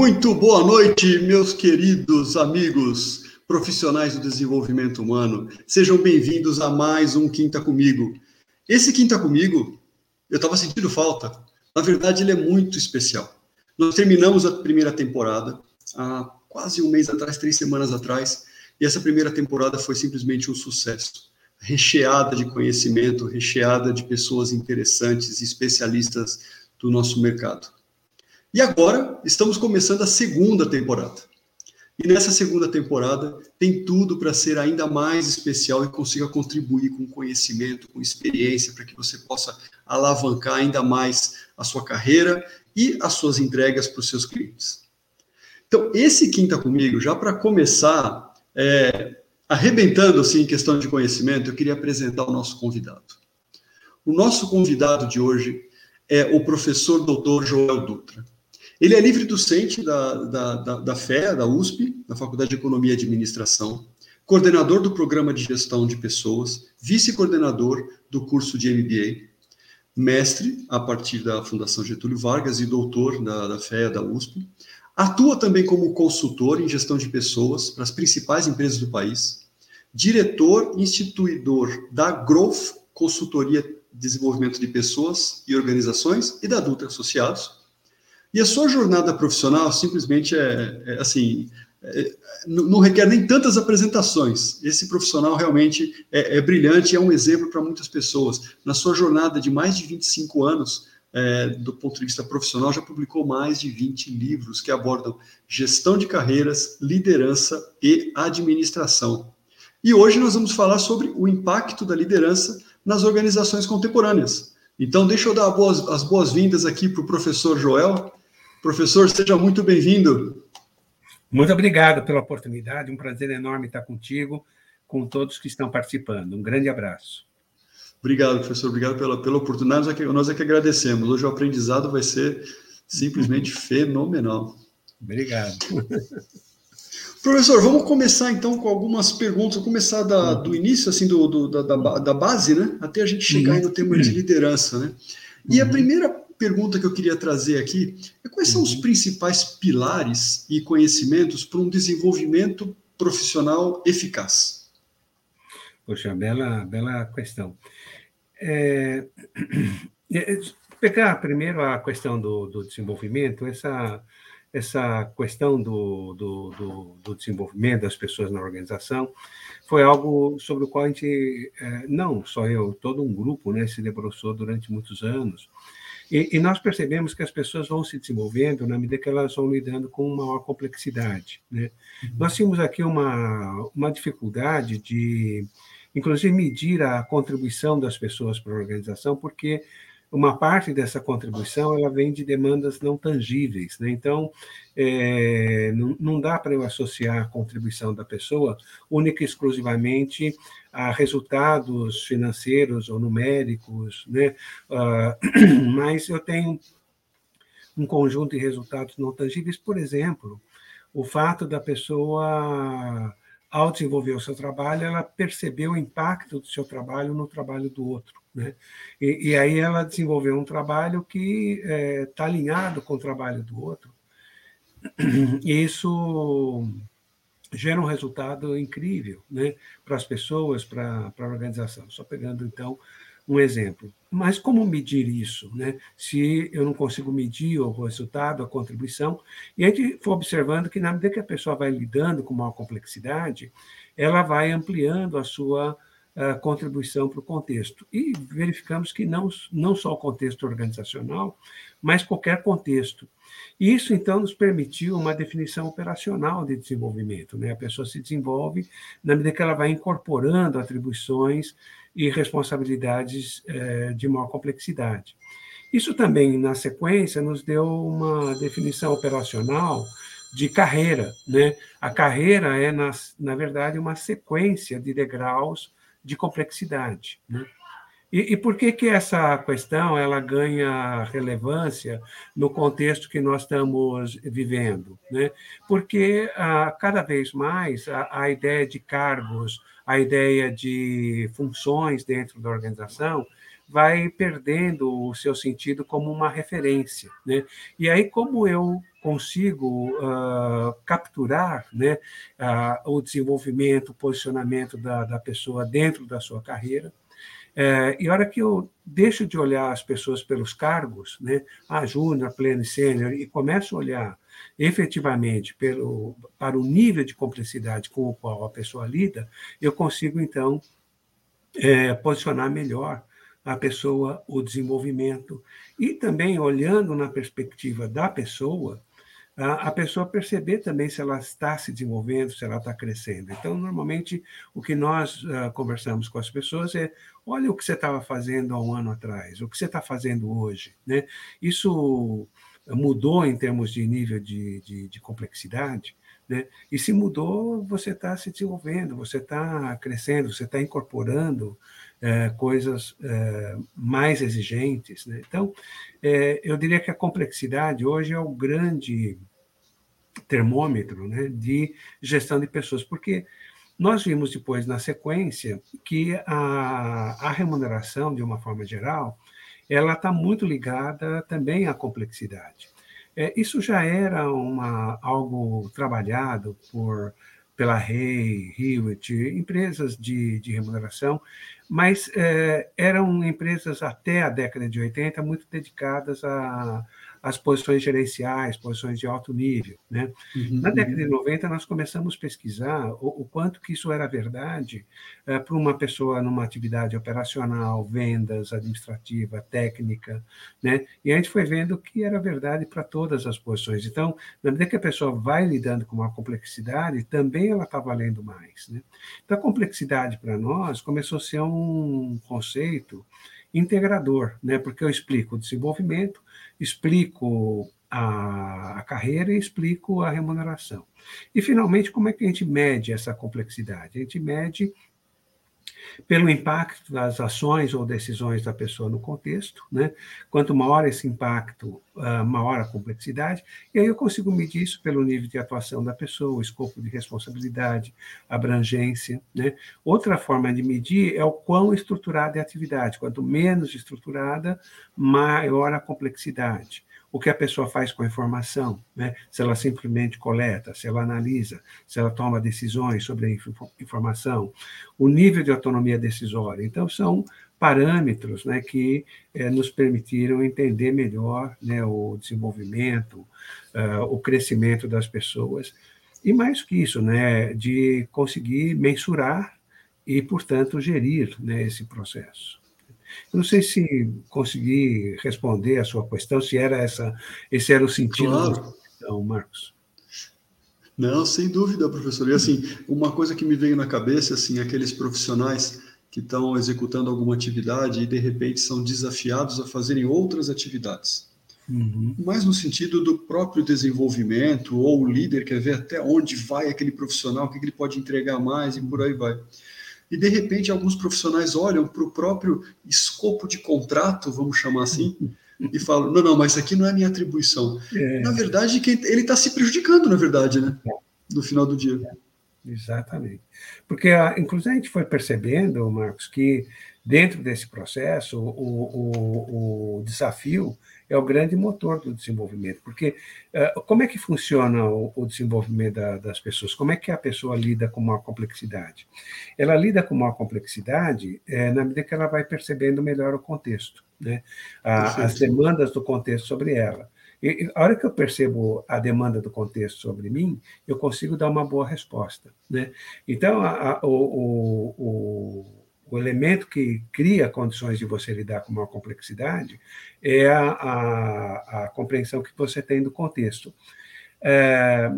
Muito boa noite, meus queridos amigos profissionais do desenvolvimento humano. Sejam bem-vindos a mais um Quinta Comigo. Esse Quinta Comigo, eu estava sentindo falta. Na verdade, ele é muito especial. Nós terminamos a primeira temporada há quase um mês atrás, três semanas atrás, e essa primeira temporada foi simplesmente um sucesso. Recheada de conhecimento, recheada de pessoas interessantes, especialistas do nosso mercado. E agora estamos começando a segunda temporada. E nessa segunda temporada tem tudo para ser ainda mais especial e consiga contribuir com conhecimento, com experiência, para que você possa alavancar ainda mais a sua carreira e as suas entregas para os seus clientes. Então, esse Quinta Comigo, já para começar, é, arrebentando assim em questão de conhecimento, eu queria apresentar o nosso convidado. O nosso convidado de hoje é o professor doutor Joel Dutra. Ele é livre docente da, da, da, da FEA, da USP, da Faculdade de Economia e Administração, coordenador do Programa de Gestão de Pessoas, vice-coordenador do curso de MBA, mestre a partir da Fundação Getúlio Vargas e doutor da, da FEA, da USP. Atua também como consultor em gestão de pessoas para as principais empresas do país, diretor instituidor da Growth Consultoria de Desenvolvimento de Pessoas e Organizações e da Dutra Associados, e a sua jornada profissional simplesmente é, é assim, é, não requer nem tantas apresentações. Esse profissional realmente é, é brilhante é um exemplo para muitas pessoas. Na sua jornada de mais de 25 anos, é, do ponto de vista profissional, já publicou mais de 20 livros que abordam gestão de carreiras, liderança e administração. E hoje nós vamos falar sobre o impacto da liderança nas organizações contemporâneas. Então, deixa eu dar boas, as boas-vindas aqui para o professor Joel. Professor, seja muito bem-vindo. Muito obrigado pela oportunidade, um prazer enorme estar contigo, com todos que estão participando. Um grande abraço. Obrigado, professor, obrigado pela, pela oportunidade, nós é, que, nós é que agradecemos. Hoje o aprendizado vai ser simplesmente fenomenal. Obrigado. Professor, vamos começar então com algumas perguntas. Vou começar da, do início, assim, do, do da, da, da, base, né? Até a gente chegar uhum. no tema de liderança, né? E a uhum. primeira pergunta que eu queria trazer aqui é quais são os uhum. principais pilares e conhecimentos para um desenvolvimento profissional eficaz? Poxa, bela, bela questão. É, é, pegar primeiro a questão do, do desenvolvimento, essa, essa questão do, do, do, do, desenvolvimento das pessoas na organização foi algo sobre o qual a gente, é, não só eu, todo um grupo né, se debruçou durante muitos anos. E, e, nós percebemos que as pessoas vão se desenvolvendo na medida que elas vão lidando com maior complexidade. Né? Uhum. Nós tínhamos aqui uma, uma dificuldade de, inclusive, medir a contribuição das pessoas para a organização, porque uma parte dessa contribuição ela vem de demandas não tangíveis. Né? Então, é, não, não dá para eu associar a contribuição da pessoa única e exclusivamente a resultados financeiros ou numéricos, né? Uh, mas eu tenho um conjunto de resultados não tangíveis, por exemplo, o fato da pessoa, ao desenvolver o seu trabalho, ela percebeu o impacto do seu trabalho no trabalho do outro. Né? E, e aí ela desenvolveu um trabalho que está é, tá alinhado com o trabalho do outro. E isso gera um resultado incrível né, para as pessoas, para, a organização. Só pegando, então, um exemplo. Mas como medir isso? Né? Se eu não consigo medir o resultado, a contribuição, e a gente foi observando que, na medida que a pessoa vai lidando com maior complexidade, ela vai ampliando a sua contribuição para o contexto. E verificamos que não, não só o contexto organizacional, mas qualquer contexto. E isso, então, nos permitiu uma definição operacional de desenvolvimento. Né? A pessoa se desenvolve na medida que ela vai incorporando atribuições e responsabilidades eh, de maior complexidade. Isso também, na sequência, nos deu uma definição operacional de carreira. Né? A carreira é, na, na verdade, uma sequência de degraus de complexidade. Né? E, e, por que, que essa questão ela ganha relevância no contexto que nós estamos vivendo? Né? Porque ah, cada vez mais a, a ideia de cargos, a ideia de funções dentro da organização vai perdendo o seu sentido como uma referência. Né? E aí, como eu consigo uh, capturar né, uh, o desenvolvimento, o posicionamento da, da pessoa dentro da sua carreira. É, e a hora que eu deixo de olhar as pessoas pelos cargos, né, a júnior, pleno e sênior, e começo a olhar efetivamente pelo, para o nível de complexidade com o qual a pessoa lida, eu consigo, então, é, posicionar melhor a pessoa, o desenvolvimento, e também olhando na perspectiva da pessoa, a pessoa perceber também se ela está se desenvolvendo, se ela está crescendo. Então, normalmente, o que nós uh, conversamos com as pessoas é: olha o que você estava fazendo há um ano atrás, o que você está fazendo hoje. Né? Isso mudou em termos de nível de, de, de complexidade, né? E se mudou, você está se desenvolvendo, você está crescendo, você está incorporando é, coisas é, mais exigentes. Né? Então, é, eu diria que a complexidade hoje é o grande termômetro né, de gestão de pessoas, porque nós vimos depois, na sequência, que a, a remuneração, de uma forma geral, ela está muito ligada também à complexidade. É, isso já era uma, algo trabalhado por pela Hay, Hewitt, empresas de, de remuneração, mas é, eram empresas até a década de 80 muito dedicadas a, as posições gerenciais, posições de alto nível. Né? Uhum, Na década de 90, nós começamos a pesquisar o, o quanto que isso era verdade é, para uma pessoa numa atividade operacional, vendas, administrativa, técnica, né? e a gente foi vendo que era verdade para todas as posições. Então, na medida que a pessoa vai lidando com uma complexidade, também ela está valendo mais. Né? Então, a complexidade para nós começou a ser um conceito integrador, né? porque eu explico o desenvolvimento, explico a, carreira e explico a remuneração. E, finalmente, como é que a gente mede essa complexidade? A gente mede pelo impacto das ações ou decisões da pessoa no contexto, né? Quanto maior esse impacto, uh, maior a complexidade, e aí eu consigo medir isso pelo nível de atuação da pessoa, escopo de responsabilidade, abrangência, né? Outra forma de medir é o quão estruturada é a atividade. Quanto menos estruturada, maior a complexidade o que a pessoa faz com a informação, né? se ela simplesmente coleta, se ela analisa, se ela toma decisões sobre a informação, o nível de autonomia decisória. Então, são parâmetros né, que eh, nos permitiram entender melhor né, o desenvolvimento, uh, o crescimento das pessoas, e mais que isso, né, de conseguir mensurar e, portanto, gerir né, esse processo. Não sei se consegui responder a sua questão, se era essa, esse era o sentido claro. da questão, Marcos. Não, sem dúvida, professor. E assim, uma coisa que me veio na cabeça, assim, aqueles profissionais que estão executando alguma atividade e de repente são desafiados a fazerem outras atividades. Uhum. Mas no sentido do próprio desenvolvimento, ou o líder quer ver até onde vai aquele profissional, o que ele pode entregar mais e por aí vai. E, de repente, alguns profissionais olham para o próprio escopo de contrato, vamos chamar assim, e falam: não, não, mas isso aqui não é minha atribuição. É. Na verdade, ele está se prejudicando, na verdade, né? No final do dia. É. Exatamente. Porque, inclusive, a gente foi percebendo, Marcos, que dentro desse processo, o, o, o desafio é o grande motor do desenvolvimento. Porque uh, como é que funciona o, o desenvolvimento da, das pessoas? Como é que a pessoa lida com uma complexidade? Ela lida com uma complexidade é, na medida que ela vai percebendo melhor o contexto, né? A, as demandas do contexto sobre ela. E, a hora que eu percebo a demanda do contexto sobre mim, eu consigo dar uma boa resposta. Né? Então, a, a, o, o o elemento que cria condições de você lidar com uma complexidade é a, a, a compreensão que você tem do contexto. É,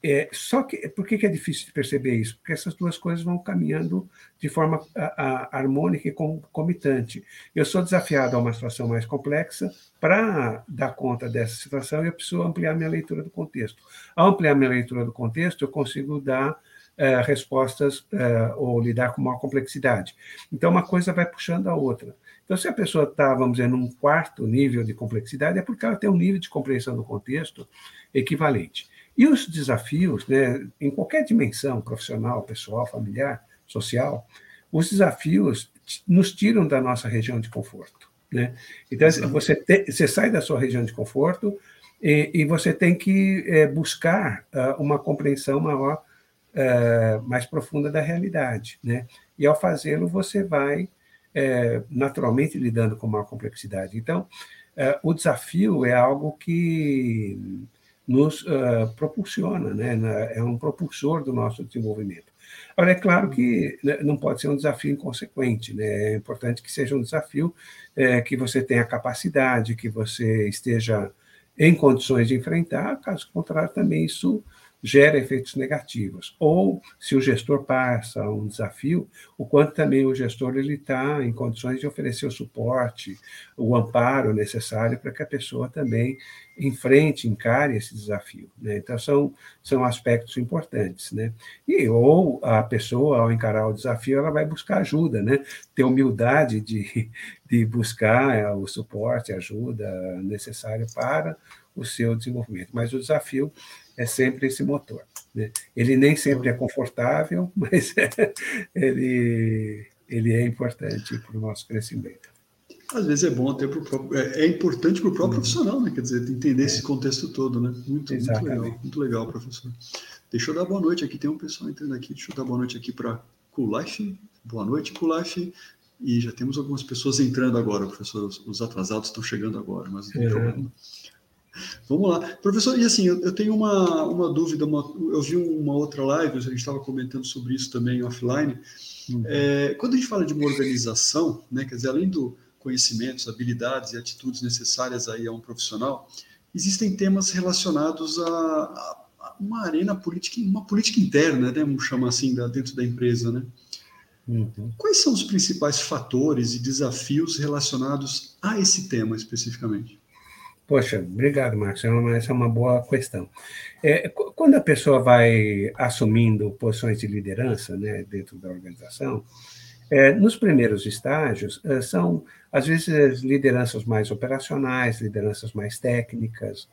é, só que, por que, que é difícil de perceber isso? Porque essas duas coisas vão caminhando de forma a, a, harmônica e concomitante. Eu sou desafiado a uma situação mais complexa, para dar conta dessa situação, eu preciso ampliar minha leitura do contexto. Ao ampliar minha leitura do contexto, eu consigo dar é, respostas é, ou lidar com uma complexidade. Então, uma coisa vai puxando a outra. Então, se a pessoa está, vamos dizer, num quarto nível de complexidade, é porque ela tem um nível de compreensão do contexto equivalente. E os desafios, né, em qualquer dimensão, profissional, pessoal, familiar, social, os desafios nos tiram da nossa região de conforto. Né? Então, você, te, você sai da sua região de conforto, E, e você tem que é, buscar uh, uma compreensão maior, uh, mais profunda da realidade. Né? E, ao fazê-lo, você vai é, naturalmente lidando com maior complexidade. Então, uh, o desafio é algo que nos propulsiona, né? é um propulsor do nosso desenvolvimento. Agora, é claro que né, não pode ser um desafio inconsequente, né? é importante que seja um desafio é, que você tenha capacidade, que você esteja em condições de enfrentar, caso contrário, também isso gera efeitos negativos. Ou, se o gestor passa um desafio, o quanto também o gestor está em condições de oferecer o suporte, o amparo necessário para que a pessoa também enfrente, encare esse desafio. Né? Então, são, são aspectos importantes. Né? E, ou a pessoa, ao encarar o desafio, ela vai buscar ajuda, né? ter humildade de, de buscar é, o suporte, a ajuda necessária para o seu desenvolvimento. Mas o desafio é sempre esse motor. Né? Ele nem sempre é confortável, mas ele, ele é importante para o nosso crescimento. Às vezes é bom até para o próprio. É, é importante para o próprio uhum. profissional, né? Quer dizer, entender é. esse contexto todo, né? Muito, muito legal, muito legal, professor. Deixa eu dar boa noite aqui, tem um pessoal entrando aqui. Deixa eu dar boa noite aqui para Kulaf. Boa noite, Kulaf. E já temos algumas pessoas entrando agora, professor. Os atrasados estão chegando agora, mas não tem é. problema. Vamos lá. Professor, e assim, eu, eu tenho uma, uma dúvida, uma, eu vi uma outra live, a gente estava comentando sobre isso também offline. Uhum. É, quando a gente fala de uma organização, né, quer dizer, além do conhecimentos, habilidades e atitudes necessárias aí a um profissional, existem temas relacionados a, a, a uma arena política, uma política interna, né, vamos chamar assim, da, dentro da empresa, né? Uhum. Quais são os principais fatores e desafios relacionados a esse tema especificamente? Poxa, obrigado, Marcos. É essa é uma boa questão. É, quando a pessoa vai assumindo posições de liderança né, dentro da organização, é, nos primeiros estágios, é, são, às vezes, lideranças mais operacionais, lideranças mais técnicas,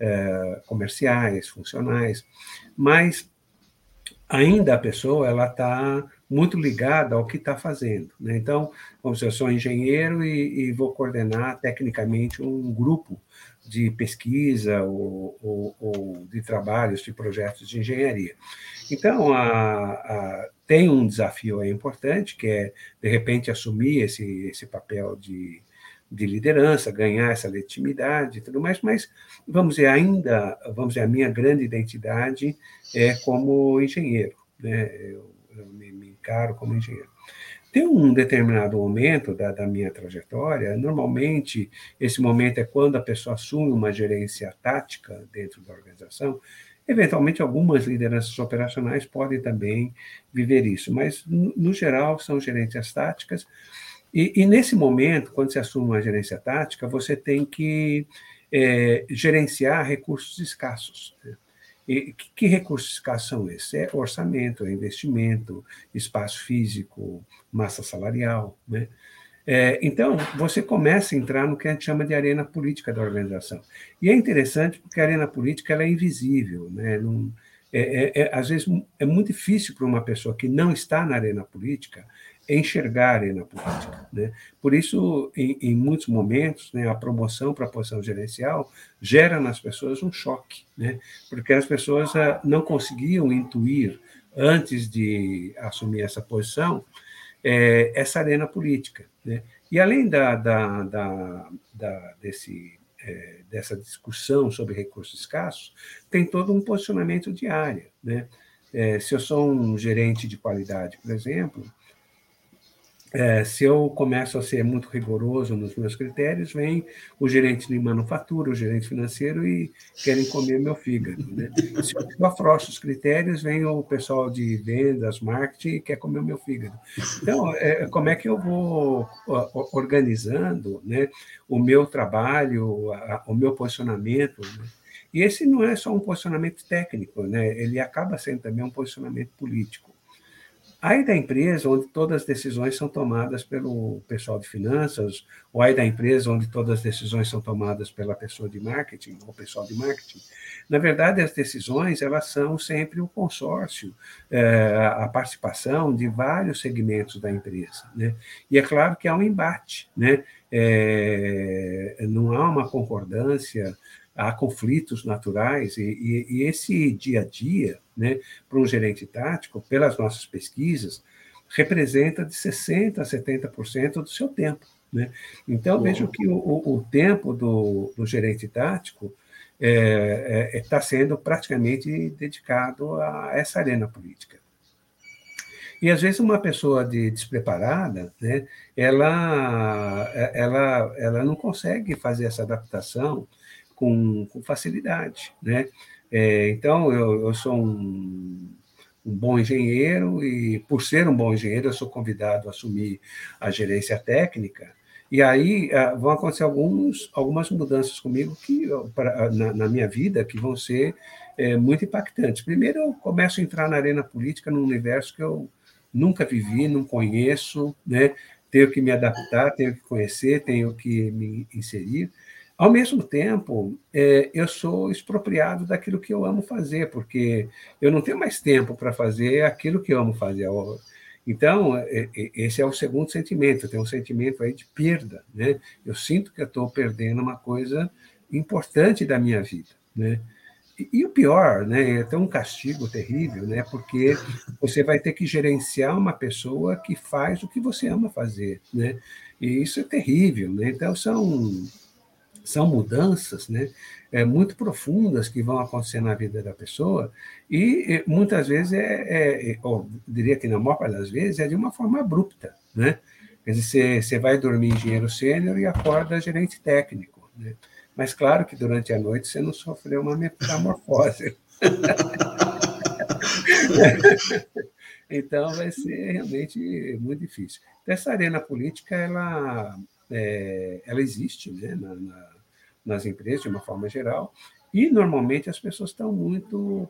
é, comerciais, funcionais, mas ainda a pessoa ela está muito ligada ao que está fazendo. Né? Então, vamos dizer, eu sou engenheiro e, e, vou coordenar tecnicamente um grupo de pesquisa ou, ou, ou, de trabalhos, de projetos de engenharia. Então, a, a, tem um desafio importante, que é, de repente, assumir esse, esse papel de, de liderança, ganhar essa legitimidade e tudo mais, mas, vamos dizer, ainda, vamos dizer, a minha grande identidade é como engenheiro, né? eu, eu me, me encaro como engenheiro. Tem um determinado momento da, da, minha trajetória, normalmente esse momento é quando a pessoa assume uma gerência tática dentro da organização. Eventualmente, algumas lideranças operacionais podem também viver isso, mas, no, geral, são gerências táticas. E, e, nesse momento, quando se assume uma gerência tática, você tem que é, gerenciar recursos escassos. Né? E que, que recursos escassos são esses? É orçamento, é investimento, espaço físico, massa salarial. Né? É, então, você começa a entrar no que a gente chama de arena política da organização. E é interessante porque a arena política ela é invisível. Né? Não, é, é, é às vezes é muito difícil para uma pessoa que não está na arena política enxergar a arena política. Né? Por isso, em, em muitos momentos, né, a promoção para a posição gerencial gera nas pessoas um choque, né? porque as pessoas ah, não conseguiam intuir, antes de assumir essa posição, é, essa arena política. Né? E além da, da, da, da desse, é, dessa discussão sobre recursos escassos, tem todo um posicionamento de área. Né? É, se eu sou um gerente de qualidade, por exemplo, é, se eu começo a ser muito rigoroso nos meus critérios, vem o gerente de manufatura, o gerente financeiro e querem comer meu fígado. Né? Se eu afrouxo os critérios, vem o pessoal de vendas, marketing e quer comer meu fígado. Então, é, como é que eu vou organizando né, o meu trabalho, a, o meu posicionamento? Né? E esse não é só um posicionamento técnico, né? ele acaba sendo também um posicionamento político. Aí da empresa, onde todas as decisões são tomadas pelo pessoal de finanças, ou aí da empresa, onde todas as decisões são tomadas pela pessoa de marketing, ou pessoal de marketing. Na verdade, as decisões, elas são sempre o consórcio, é, a participação de vários segmentos da empresa. Né? E é claro que há um embate, né? É, não há uma concordância há conflitos naturais, e, e, e esse dia a dia, né, para um gerente tático, pelas nossas pesquisas, representa de 60% a 70% do seu tempo. Né? Então, vejo que o, o, tempo do, do gerente tático está é, é, tá sendo praticamente dedicado a essa arena política. E às vezes uma pessoa de, despreparada, né, ela, ela, ela não consegue fazer essa adaptação com, com facilidade, né? É, então eu, eu sou um, um bom engenheiro e por ser um bom engenheiro eu sou convidado a assumir a gerência técnica e aí ah, vão acontecer alguns, algumas mudanças comigo que pra, na, na, minha vida que vão ser é, muito impactantes. Primeiro, eu começo a entrar na arena política num universo que eu nunca vivi, não conheço, né? tenho que me adaptar, tenho que conhecer, tenho que me inserir. Ao mesmo tempo, é, eu sou expropriado daquilo que eu amo fazer, porque eu não tenho mais tempo para fazer aquilo que eu amo fazer. Então, é, é, esse é o segundo sentimento, tenho um sentimento aí de perda. Né? Eu sinto que eu estou perdendo uma coisa importante da minha vida. Né? E, o pior, né, é até um castigo terrível, né, porque você vai ter que gerenciar uma pessoa que faz o que você ama fazer, né, e isso é terrível, né, então são, são mudanças, né, é, muito profundas que vão acontecer na vida da pessoa e, muitas vezes, é, é, é ou diria que na maior parte das vezes, é de uma forma abrupta, né, quer dizer, você, você vai dormir engenheiro sênior e acorda gerente técnico, né, mas claro que durante a noite você não sofreu uma metamorfose. então vai ser realmente muito difícil. Então, essa arena política ela, é, ela existe né, na, na, nas empresas de uma forma geral e normalmente as pessoas estão muito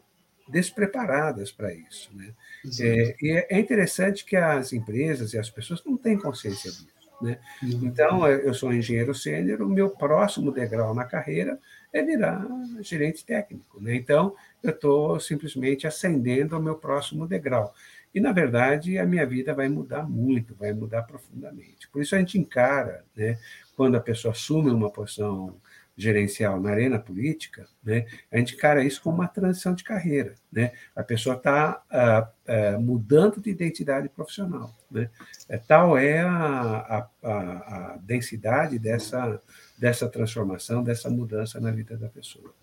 despreparadas para isso. Né? É, e é, é interessante que as empresas e as pessoas não têm consciência disso. Né? Uhum. Então, eu sou engenheiro sênior, o meu próximo degrau na carreira é virar gerente técnico. Né? Então, eu estou simplesmente ascendendo ao meu próximo degrau. E, na verdade, a minha vida vai mudar muito, vai mudar profundamente. Por isso, a gente encara, né, quando a pessoa assume uma posição gerencial na arena política, né, a gente encara isso como uma transição de carreira. Né? A pessoa está ah, ah, mudando de identidade profissional. Né? É, tal é a, a, a, densidade dessa, dessa transformação, dessa mudança na vida da pessoa.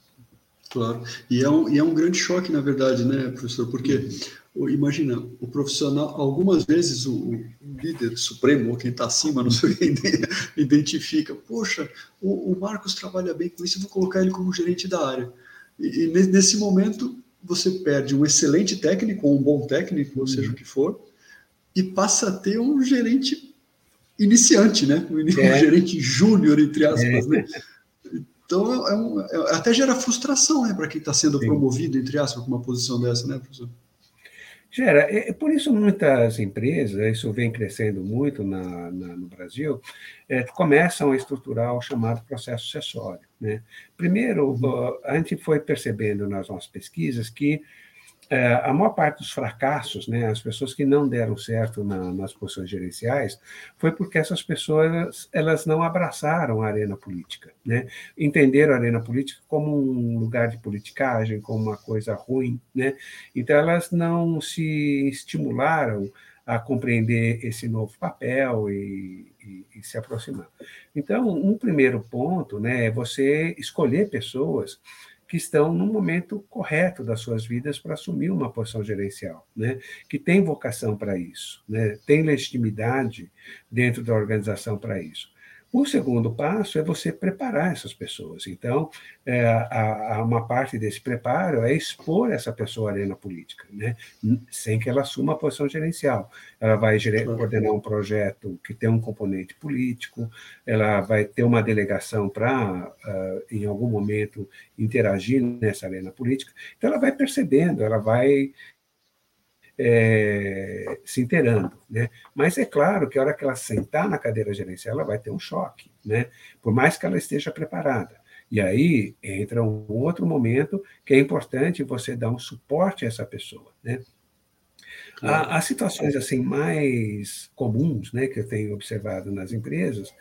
Claro, e é um, e é um grande choque, na verdade, né, professor? Porque imagina, o profissional, algumas vezes o, o líder supremo, ou quem está acima, não sei quem, identifica, poxa, o, o, Marcos trabalha bem com isso, eu vou colocar ele como gerente da área. E, e nesse momento, você perde um excelente técnico, ou um bom técnico, ou seja o que for, e passa a ter um gerente iniciante, né? Um, é. gerente júnior, entre aspas, é. né? Então, é um, é, até gera frustração né, para quem está sendo Sim. promovido, entre aspas, com uma posição dessa, né, professor? Gera, é, é, por isso muitas empresas, isso vem crescendo muito na, na no Brasil, é, começam a estruturar o chamado processo sucessório. Né? Primeiro, uhum. a gente foi percebendo nas nossas pesquisas que é, a maior parte dos fracassos, né, as pessoas que não deram certo na, nas posições gerenciais, foi porque essas pessoas elas não abraçaram a arena política, né? entenderam a arena política como um lugar de politicagem, como uma coisa ruim, né? Então elas não se estimularam a compreender esse novo papel e, e, e se aproximar. Então, um primeiro ponto, né, é você escolher pessoas que estão no momento correto das suas vidas para assumir uma posição gerencial, né? que tem vocação para isso, né? tem legitimidade dentro da organização para isso. O segundo passo é você preparar essas pessoas. Então, é, a, a uma parte desse preparo é expor essa pessoa à arena política, né? sem que ela assuma a posição gerencial. Ela vai coordenar um projeto que tem um componente político, ela vai ter uma delegação para, uh, em algum momento, interagir nessa arena política. Então, ela vai percebendo, ela vai é, se inteirando. Né? Mas é claro que a hora que ela sentar na cadeira gerencial, ela vai ter um choque, né? por mais que ela esteja preparada. E aí entra um outro momento que é importante você dar um suporte a essa pessoa. Né? Claro. As situações assim mais comuns né, que eu tenho observado nas empresas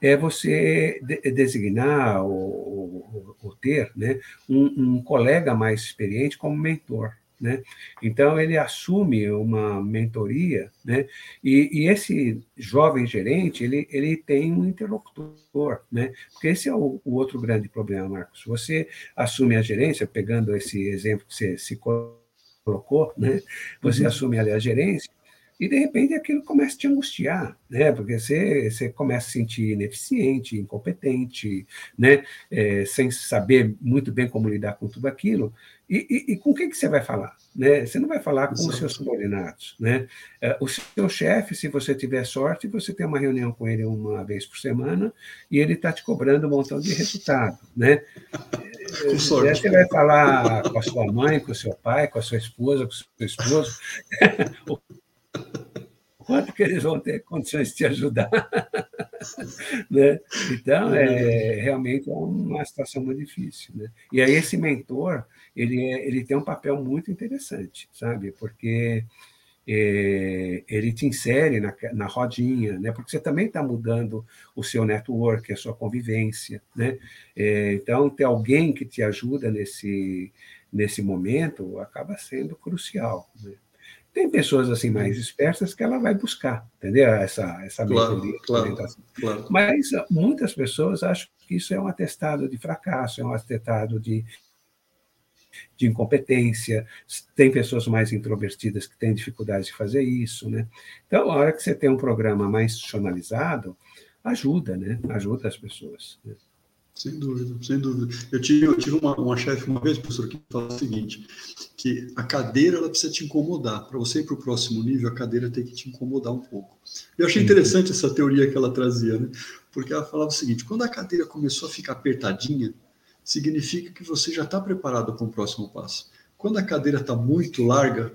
é você designar ou, ou, ter né, um, um colega mais experiente como mentor. Né? Então, ele assume uma mentoria, né? e, e, esse jovem gerente ele, ele tem um interlocutor, né? porque esse é o, o, outro grande problema, Marcos. Você assume a gerência, pegando esse exemplo que você se colocou, né? você uhum. assume ali a gerência, e de repente aquilo começa a te angustiar, né? Porque você, você começa a se sentir ineficiente, incompetente, né? É, sem saber muito bem como lidar com tudo aquilo. E, e, e com quem que você vai falar? Né? Você não vai falar com Exato. os seus subordinados. Né? É, o seu chefe, se você tiver sorte, você tem uma reunião com ele uma vez por semana e ele está te cobrando um montão de resultado. Né? Com sorte. Você vai falar com a sua mãe, com o seu pai, com a sua esposa, com o seu esposo. quanto que eles vão ter condições de te ajudar. né? Então, é, realmente é uma situação muito difícil. Né? E aí esse mentor, ele, é, ele tem um papel muito interessante, sabe? Porque é, ele te insere na, na rodinha, né? porque você também está mudando o seu network, a sua convivência. Né? É, então, ter alguém que te ajuda nesse, nesse momento acaba sendo crucial. Né? Tem pessoas assim mais espertas que ela vai buscar, entendeu? Essa, essa claro, claro, claro. Mas ah, muitas pessoas acham que isso é um atestado de fracasso, é um atestado de, de incompetência. Tem pessoas mais introvertidas que têm dificuldade de fazer isso, né? Então, a hora que você tem um programa mais institucionalizado, ajuda, né? Ajuda as pessoas. Né? Sem dúvida, sem dúvida. Eu tive, eu tive uma, uma chefe uma vez, professor, que falou o seguinte, que a cadeira ela precisa te incomodar. Para você ir para o próximo nível, a cadeira tem que te incomodar um pouco. Eu achei interessante essa teoria que ela trazia, né? Porque ela falava o seguinte: quando a cadeira começou a ficar apertadinha, significa que você já está preparado para o próximo passo. Quando a cadeira está muito larga,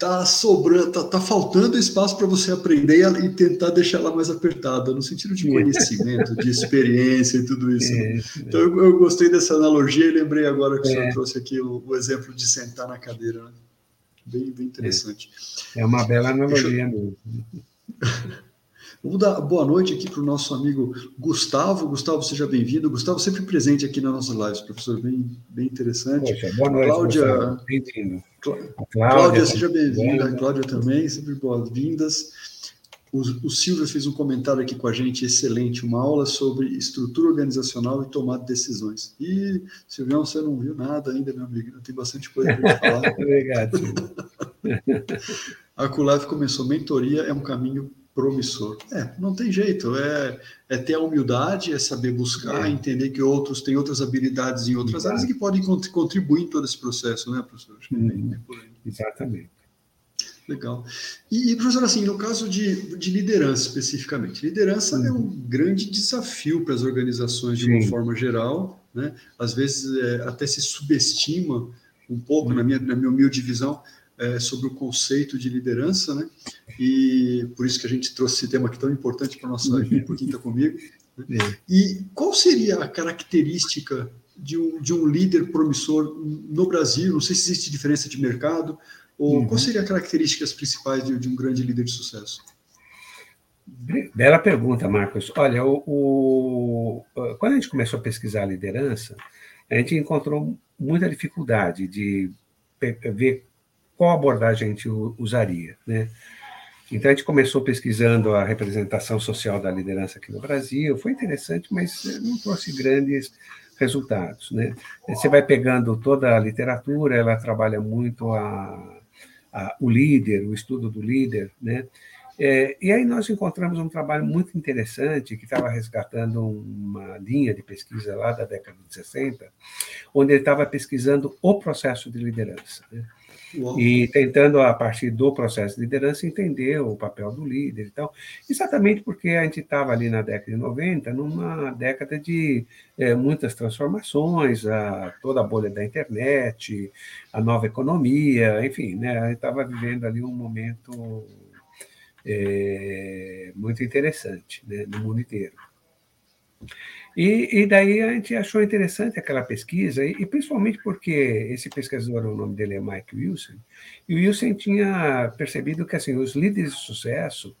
tá sobrando, tá, tá faltando espaço para você aprender e tentar deixar ela mais apertada, no sentido de conhecimento, de experiência e tudo isso. É, então eu, eu, gostei dessa analogia e lembrei agora que é. o senhor é. trouxe aqui o, o, exemplo de sentar na cadeira, né? Bem, bem interessante. É, é uma bela analogia mesmo. Vamos dar boa noite aqui para o nosso amigo Gustavo. Gustavo, seja bem-vindo. Gustavo sempre presente aqui nas nossas lives, professor, bem, bem interessante. Poxa, boa noite, Cláudia. Bem-vindo. Cláudia, Cláudia, seja bem-vinda. A Cláudia também, sempre boas-vindas. O, o Silvio fez um comentário aqui com a gente, excelente, uma aula sobre estrutura organizacional e tomada de decisões. E, Silvio, você não viu nada ainda, meu amigo, tem bastante coisa para falar. Obrigado. a Culaf começou, mentoria é um caminho promissor. É, não tem jeito, é, é ter a humildade, é saber buscar, é. entender que outros têm outras habilidades em outras Exato. áreas que podem contribuir em todo esse processo, né, professor? Acho que uhum. Exatamente. Legal. E, professor, assim, no caso de, de liderança especificamente, liderança uhum. é um grande desafio para as organizações de Sim. uma forma geral, né? Às vezes é, até se subestima um pouco, uhum. na, minha, na minha humilde visão, é, sobre o conceito de liderança, né? E por isso que a gente trouxe esse tema aqui tão importante para a nossa uhum. equipe, quem está comigo. Né? É. E qual seria a característica de um, de um líder promissor no Brasil? Não sei se existe diferença de mercado, ou uhum. quais seriam as características principais de, de, um grande líder de sucesso? Bela pergunta, Marcos. Olha, o, o, quando a gente começou a pesquisar a liderança, a gente encontrou muita dificuldade de ver qual abordagem a gente usaria, né? Então, a gente começou pesquisando a representação social da liderança aqui no Brasil, foi interessante, mas não trouxe grandes resultados, né? Você vai pegando toda a literatura, ela trabalha muito a, a o líder, o estudo do líder, né? É, e aí nós encontramos um trabalho muito interessante que estava resgatando uma linha de pesquisa lá da década de 60, onde ele estava pesquisando o processo de liderança. Né? E tentando, a partir do processo de liderança, entender o papel do líder e tal. Exatamente porque a gente estava ali na década de 90, numa década de é, muitas transformações, a, toda a bolha da internet, a nova economia, enfim, né, a gente estava vivendo ali um momento é, muito interessante né, no mundo inteiro. E, e, daí a gente achou interessante aquela pesquisa, e, e, principalmente porque esse pesquisador, o nome dele é Mike Wilson, e o Wilson tinha percebido que assim, os líderes de sucesso,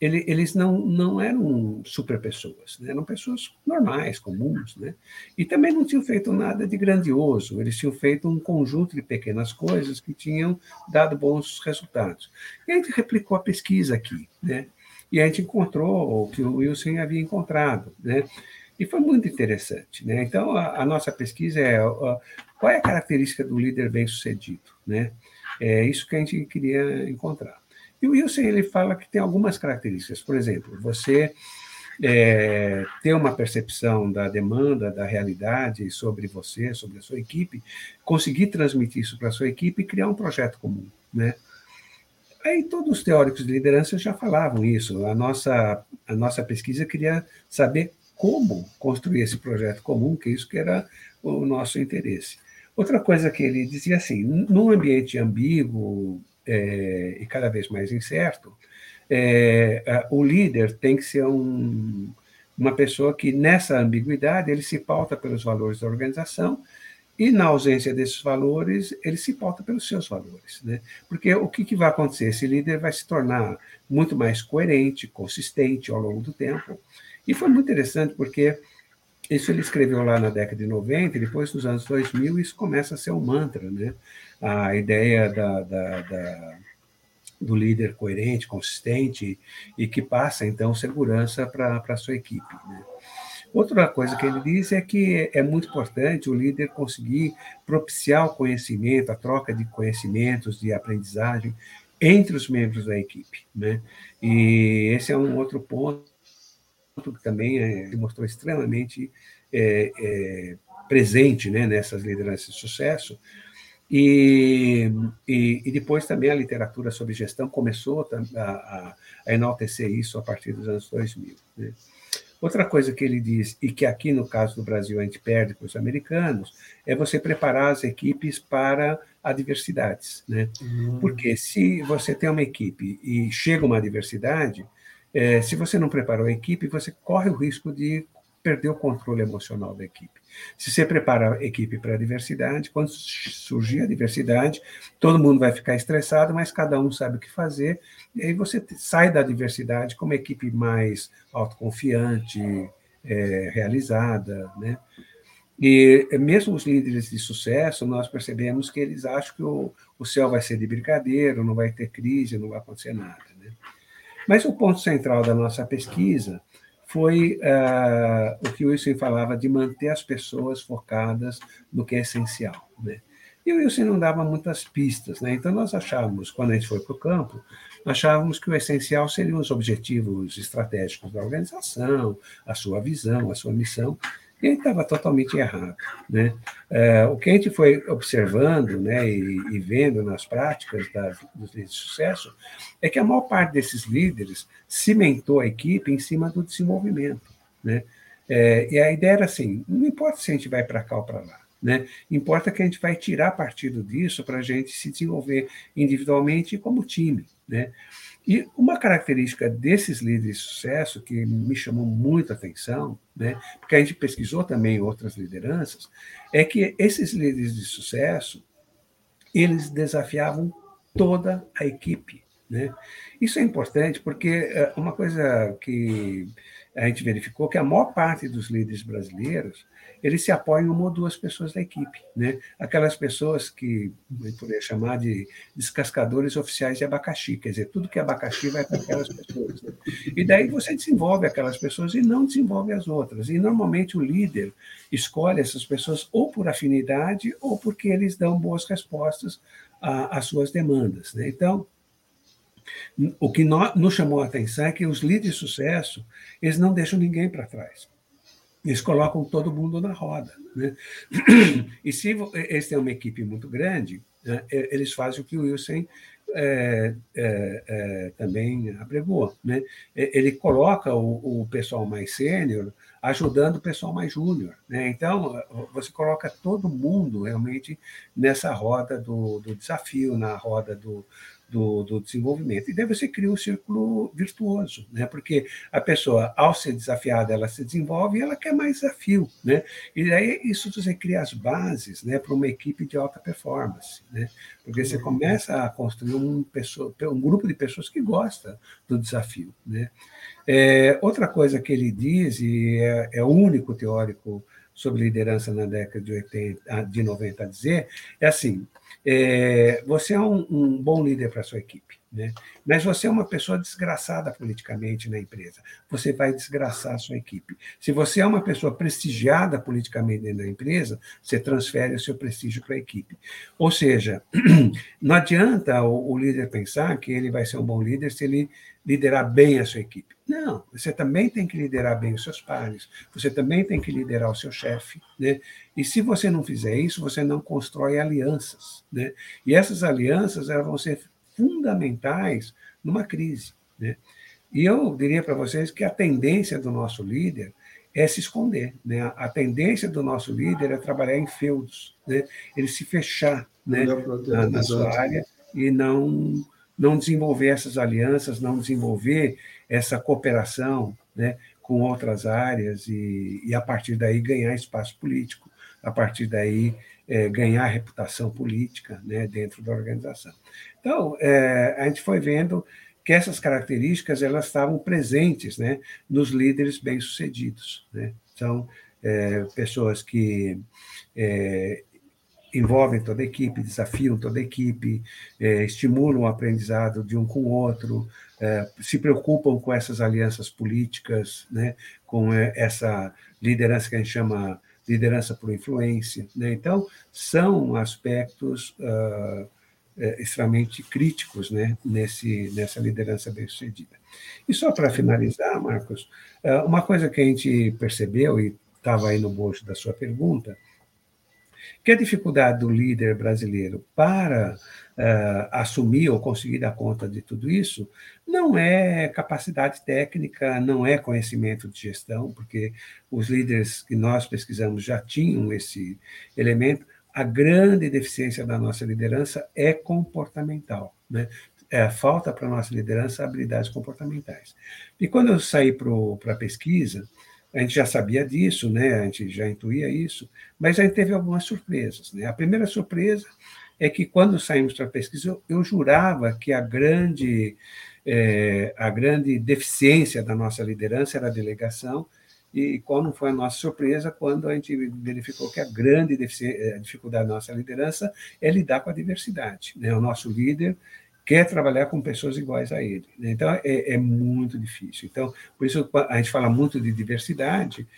ele, eles não, não eram super pessoas, né? eram pessoas normais, comuns, né? e também não tinham feito nada de grandioso, eles tinham feito um conjunto de pequenas coisas que tinham dado bons resultados. E a gente replicou a pesquisa aqui, né? e a gente encontrou o que o Wilson havia encontrado. Né? E foi muito interessante. Né? Então, a, a nossa pesquisa é a, qual é a característica do líder bem-sucedido. Né? É isso que a gente queria encontrar. E o Wilson ele fala que tem algumas características. Por exemplo, você é, ter uma percepção da demanda, da realidade sobre você, sobre a sua equipe, conseguir transmitir isso para a sua equipe e criar um projeto comum. Né? Aí todos os teóricos de liderança já falavam isso. A nossa, a nossa pesquisa queria saber como construir esse projeto comum, que isso que era o nosso interesse. Outra coisa que ele dizia assim, num ambiente ambíguo é, e cada vez mais incerto, é, o líder tem que ser um, uma pessoa que, nessa ambiguidade, ele se pauta pelos valores da organização e, na ausência desses valores, ele se pauta pelos seus valores. Né? Porque o que, que vai acontecer? Esse líder vai se tornar muito mais coerente, consistente ao longo do tempo. E foi muito interessante porque isso ele escreveu lá na década de 90, e depois nos anos 2000 isso começa a ser um mantra, né? A ideia da, da, da do líder coerente, consistente e que passa então segurança para a sua equipe. Né? Outra coisa que ele diz é que é muito importante o líder conseguir propiciar o conhecimento, a troca de conhecimentos, de aprendizagem entre os membros da equipe. Né? E esse é um outro ponto que também é, se mostrou extremamente é, é, presente né, nessas lideranças de sucesso. E, e, e, depois também a literatura sobre gestão começou a, a, a enaltecer isso a partir dos anos 2000. Né? Outra coisa que ele diz, e que aqui no caso do Brasil a gente perde para os americanos, é você preparar as equipes para adversidades. Né? Uhum. Porque se você tem uma equipe e chega uma adversidade, é, se você não preparou a equipe, você corre o risco de perder o controle emocional da equipe. Se você prepara a equipe para a diversidade, quando surgir a diversidade, todo mundo vai ficar estressado, mas cada um sabe o que fazer, e aí você sai da diversidade como equipe mais autoconfiante, é, realizada, né? E mesmo os líderes de sucesso, nós percebemos que eles acham que o, o céu vai ser de brincadeira, não vai ter crise, não vai acontecer nada. Né? Mas o ponto central da nossa pesquisa foi uh, o que o Wilson falava de manter as pessoas focadas no que é essencial. Né? E o Wilson não dava muitas pistas, né? então nós achávamos, quando a gente foi para o campo, achávamos que o essencial seriam os objetivos estratégicos da organização, a sua visão, a sua missão, ele estava totalmente errado. Né? É, o que a gente foi observando né, e, e vendo nas práticas das, dos líderes de sucesso é que a maior parte desses líderes cimentou a equipe em cima do desenvolvimento. Né? É, e a ideia era assim: não importa se a gente vai para cá ou para lá. Né? Importa que a gente vai tirar partido disso para a gente se desenvolver individualmente e como time. Né? E uma característica desses líderes de sucesso que me chamou muito a atenção, né, porque a gente pesquisou também outras lideranças, é que esses líderes de sucesso, eles desafiavam toda a equipe. Né? Isso é importante porque é, uma coisa que a gente verificou que a maior parte dos líderes brasileiros eles se apoiam em uma ou duas pessoas da equipe, né? Aquelas pessoas que poderia chamar de descascadores oficiais de abacaxi, quer dizer, tudo que é abacaxi vai para aquelas pessoas. Né? E daí você desenvolve aquelas pessoas e não desenvolve as outras. E normalmente o líder escolhe essas pessoas ou por afinidade ou porque eles dão boas respostas às suas demandas, né? Então o que nos chamou a atenção é que os líderes de sucesso, eles não deixam ninguém para trás. Eles colocam todo mundo na roda. Né? E se eles têm uma equipe muito grande, né, eles fazem o que o Wilson é, é, é, também apregou. Né? Ele coloca o, o pessoal mais sênior ajudando o pessoal mais júnior. Né? Então, você coloca todo mundo realmente nessa roda do, do desafio, na roda do, do, do, desenvolvimento. E daí você cria um círculo virtuoso, né? porque a pessoa, ao ser desafiada, ela se desenvolve e ela quer mais desafio. Né? E daí isso você cria as bases né, para uma equipe de alta performance. Né? Porque você começa a construir um, pessoa, um grupo de pessoas que gosta do desafio. Né? É, outra coisa que ele diz, e é, é o único teórico sobre liderança na década de, 80, de 90 a dizer, é assim, é, você é um, um bom líder para sua equipe, né? mas você é uma pessoa desgraçada politicamente na empresa. Você vai desgraçar a sua equipe. Se você é uma pessoa prestigiada politicamente da empresa, você transfere o seu prestígio para a equipe. Ou seja, não adianta o, o líder pensar que ele vai ser um bom líder se ele liderar bem a sua equipe. Não, você também tem que liderar bem os seus pares, você também tem que liderar o seu chefe, né? E se você não fizer isso, você não constrói alianças, né? E essas alianças elas vão ser fundamentais numa crise, né? E eu diria para vocês que a tendência do nosso líder é se esconder, né? A tendência do nosso líder é trabalhar em feudos, né? Ele se fechar, né? Na, na sua área e não não desenvolver essas alianças, não desenvolver essa cooperação né, com outras áreas e, e, a partir daí, ganhar espaço político, a partir daí, é, ganhar reputação política né, dentro da organização. Então, é, a gente foi vendo que essas características elas estavam presentes né, nos líderes bem-sucedidos. Né? São é, pessoas que é, envolvem toda a equipe, desafiam toda a equipe, é, estimulam o aprendizado de um com o outro, se preocupam com essas alianças políticas, né, com é, essa liderança que a gente chama liderança por influência. Né? Então, são aspectos uh, extremamente críticos né, nesse, nessa liderança bem-sucedida. E só para finalizar, Marcos, uma coisa que a gente percebeu, e estava aí no bolso da sua pergunta, que a dificuldade do líder brasileiro para uh, assumir ou conseguir dar conta de tudo isso não é capacidade técnica, não é conhecimento de gestão, porque os líderes que nós pesquisamos já tinham esse elemento. A grande deficiência da nossa liderança é comportamental. Né? É, falta para a nossa liderança habilidades comportamentais. E quando eu saí para a pesquisa, a gente já sabia disso, né? a gente já intuía isso, mas a gente teve algumas surpresas. Né? A primeira surpresa é que, quando saímos para a pesquisa, eu, eu jurava que a grande, é, a grande deficiência da nossa liderança era a delegação, e qual não foi a nossa surpresa quando a gente verificou que a grande a dificuldade da nossa liderança é lidar com a diversidade. Né? O nosso líder quer trabalhar com pessoas iguais a ele. Né? Então, é, é, muito difícil. Então, por isso a gente fala muito de diversidade,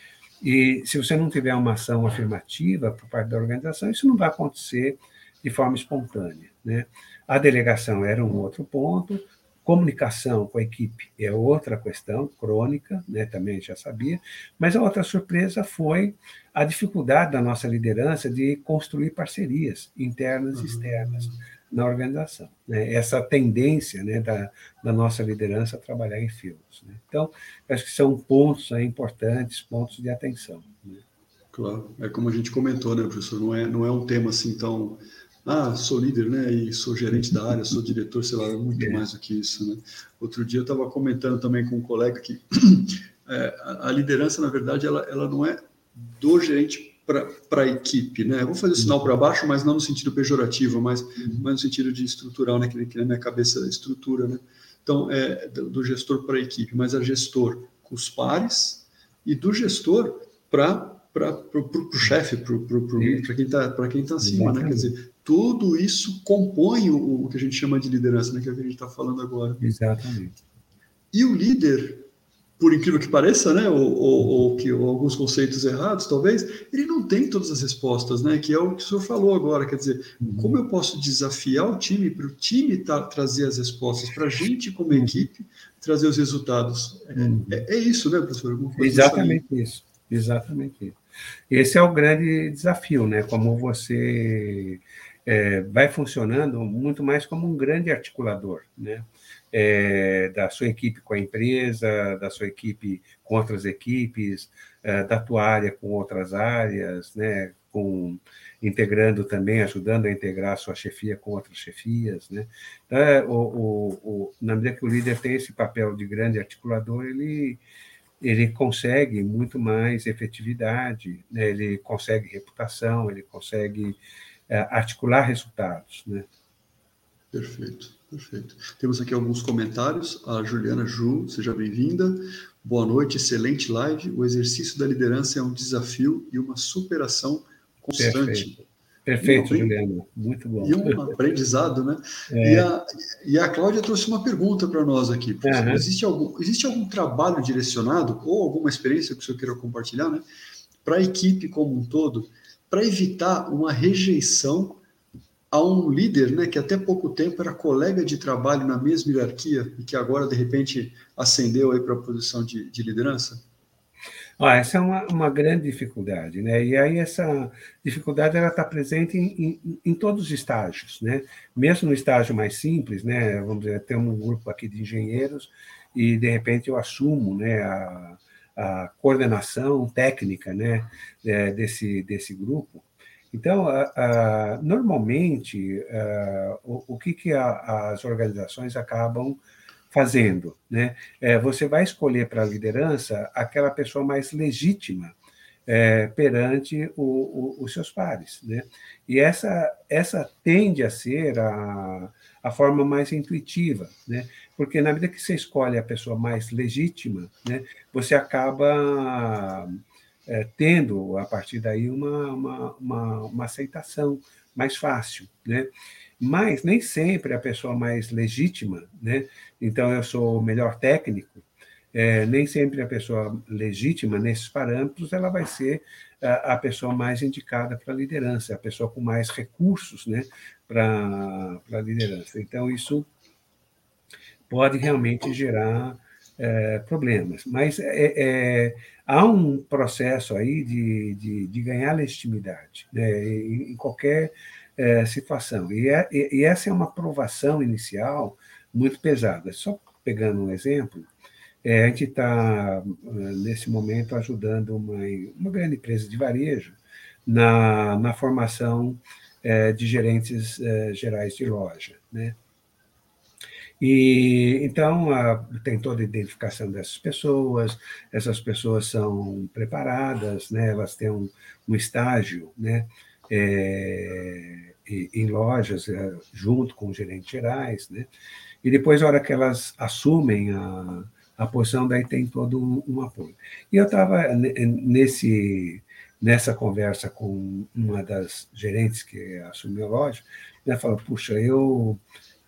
e se você não tiver uma ação afirmativa por parte da organização, isso não vai acontecer de forma espontânea. Né? A delegação era um outro ponto, comunicação com a equipe é outra questão crônica, né, também já sabia, mas a outra surpresa foi a dificuldade da nossa liderança de construir parcerias internas e externas na organização. Né? Essa tendência né, da, da, nossa liderança a trabalhar em fios. Né? Então, acho que são pontos aí, importantes, pontos de atenção. Né? Claro, é como a gente comentou, né, professor? Não é, não é um tema assim tão. Ah, sou líder, né? E sou gerente da área, sou diretor, sei lá, muito é. mais do que isso, né? Outro dia eu estava comentando também com um colega que é, a, a liderança, na verdade, ela, ela não é do gerente para a equipe, né? Eu vou fazer o sinal para baixo, mas não no sentido pejorativo, mas, uhum. mas no sentido de estrutural, né? Que, que na minha cabeça estrutura, né? Então, é do, gestor para a equipe, mas é gestor com os pares e do gestor para o chefe, para quem está quem tá acima, né? Quer dizer, tudo isso compõe o, o, que a gente chama de liderança, né? Que é o que a gente está falando agora. Exatamente. E o líder, por incrível que pareça, né, ou, ou, ou que ou alguns conceitos errados, talvez, ele não tem todas as respostas, né, que é o que o senhor falou agora, quer dizer, uhum. como eu posso desafiar o time para o time tá, trazer as respostas, para a gente como uhum. equipe trazer os resultados. É, uhum. é, é isso, né, professor? Exatamente isso, exatamente isso. Esse é o grande desafio, né, como você é, vai funcionando muito mais como um grande articulador, né, é, da sua equipe com a empresa, da sua equipe com outras equipes, é, da tua área com outras áreas, né, com integrando também, ajudando a integrar a sua chefia com outras chefias, né? Então, é, o, o, o, na medida que o líder tem esse papel de grande articulador, ele ele consegue muito mais efetividade, né? ele consegue reputação, ele consegue é, articular resultados, né? Perfeito, perfeito. Temos aqui alguns comentários. A Juliana Ju, seja bem-vinda. Boa noite, excelente live. O exercício da liderança é um desafio e uma superação constante. Perfeito. Perfeito, e, Juliana. Muito bom. E um aprendizado, né? É. E, a, e a Cláudia trouxe uma pergunta para nós aqui. Uhum. Existe, algum, existe algum trabalho direcionado ou alguma experiência que o senhor queira compartilhar, né? Para a equipe como um todo, para evitar uma rejeição a um líder, né, que até pouco tempo era colega de trabalho na mesma hierarquia e que agora, de repente, ascendeu aí para a posição de, de liderança? Essa é uma, uma grande dificuldade, né? E aí essa dificuldade ela está presente em, em, em, todos os estágios, né? Mesmo no estágio mais simples, né? Vamos dizer, tem um grupo aqui de engenheiros e de repente eu assumo, né? A, a coordenação técnica, né? É, desse desse grupo. Então, a, a, normalmente, a, o, o, que, que as organizações acabam fazendo. Né? É, você vai escolher para a liderança aquela pessoa mais legítima é, perante o, o, os seus pares. Né? E essa, essa tende a ser a, a forma mais intuitiva, né? porque na medida que você escolhe a pessoa mais legítima, né, você acaba é, tendo, a partir daí, uma, uma, uma, uma aceitação mais fácil. Né? Mas nem sempre a pessoa mais legítima, né? Então eu sou o melhor técnico, é, nem sempre a pessoa legítima nesses parâmetros ela vai ser a, a pessoa mais indicada para a liderança, a pessoa com mais recursos, né? Para a liderança. Então isso pode realmente gerar é, problemas, mas é, é, há um processo aí de, de, de ganhar legitimidade, né? em, em qualquer é, situação. E, é, e, essa é uma provação inicial muito pesada. Só pegando um exemplo, é, a gente está, nesse momento, ajudando uma, uma grande empresa de varejo na, na formação é, de gerentes é, gerais de loja. Né? E então a, tem toda a identificação dessas pessoas, essas pessoas são preparadas, né? elas têm um, um estágio, né? É, em lojas, é, junto com os gerentes gerais, né? E depois, na hora que elas assumem a, a posição, daí tem todo um, um apoio. E eu estava nesse nessa conversa com uma das gerentes que assumiu a loja, ela falou, puxa, eu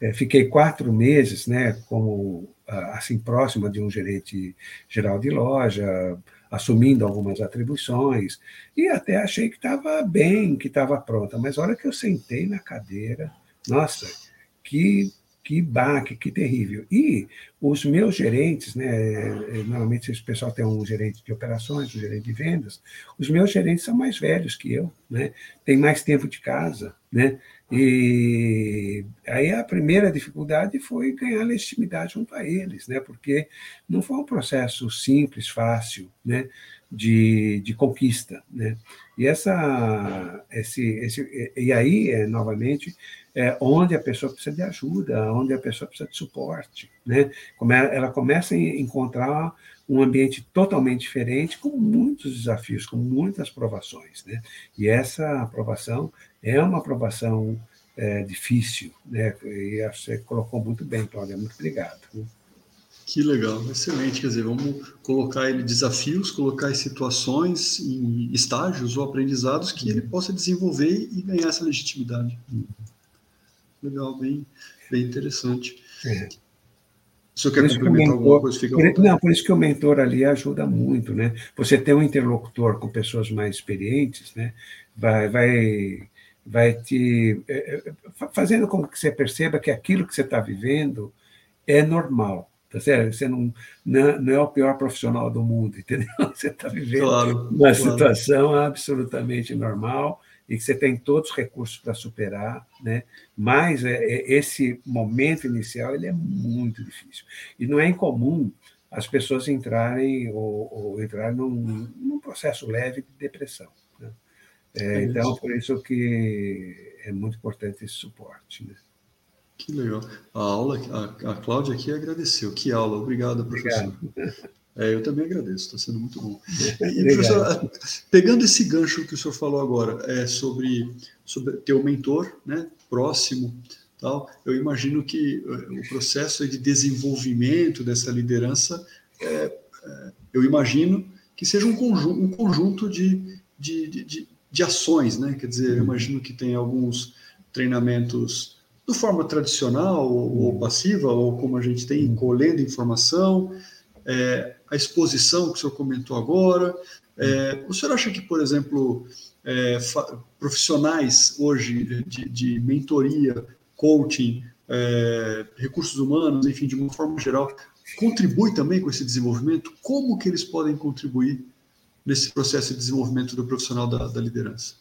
é, fiquei quatro meses, né, como assim próxima de um gerente geral de loja, assumindo algumas atribuições, e até achei que estava bem, que estava pronta. Mas a hora que eu sentei na cadeira, nossa, que que baque, que terrível. E os meus gerentes, né, normalmente esse pessoal tem um gerente de operações, um gerente de vendas, os meus gerentes são mais velhos que eu, né, tem mais tempo de casa, né, e aí a primeira dificuldade foi ganhar legitimidade junto a eles, né, porque não foi um processo simples, fácil, né, de, de conquista, né, e essa, esse, esse, e aí, é, novamente, é, onde a pessoa precisa de ajuda, onde a pessoa precisa de suporte. Né? Ela começa a encontrar um ambiente totalmente diferente, com muitos desafios, com muitas provações. Né? E essa aprovação é uma aprovação é, difícil, né? e você colocou muito bem, Cláudia, muito obrigado. Que legal, excelente. Quer dizer, vamos colocar ele desafios, colocar situações, em estágios ou aprendizados que ele possa desenvolver e ganhar essa legitimidade. Uhum. Legal, bem, bem interessante. É. Se eu quer complementar mentor, alguma coisa, fica por, Não, por isso que o mentor ali ajuda muito, né? Você ter um interlocutor com pessoas mais experientes, né? Vai, vai, vai te é, é, fazendo com que você perceba que aquilo que você está vivendo é normal, tá certo? Você não, não, não, é o pior profissional do mundo, entendeu? Você está vivendo claro, uma claro. situação absolutamente normal e que você tem todos os recursos para superar, né? Mas é, é, esse momento inicial ele é muito difícil e não é incomum as pessoas entrarem ou, ou entrarem num, num, processo leve de depressão. Né? É, então, por isso que é muito importante esse suporte. Né? Que legal. A aula, a, a Cláudia aqui agradeceu. Que aula, obrigado, professor. Obrigado. É, eu também agradeço, está sendo muito bom. E, professor, pegando esse gancho que o senhor falou agora, é, sobre, sobre ter um mentor né, próximo, tal, eu imagino que é, o processo de desenvolvimento dessa liderança, é, é, eu imagino que seja um conjunto, um conjunto de, de, de, de ações, né? Quer dizer, eu imagino que tem alguns treinamentos de forma tradicional ou, ou passiva, ou como a gente tem, colhendo informação, é, a exposição que o senhor comentou agora. É, o senhor acha que, por exemplo, é, profissionais hoje de, de mentoria, coaching, é, recursos humanos, enfim, de uma forma geral, contribui também com esse desenvolvimento? Como que eles podem contribuir nesse processo de desenvolvimento do profissional da, da liderança?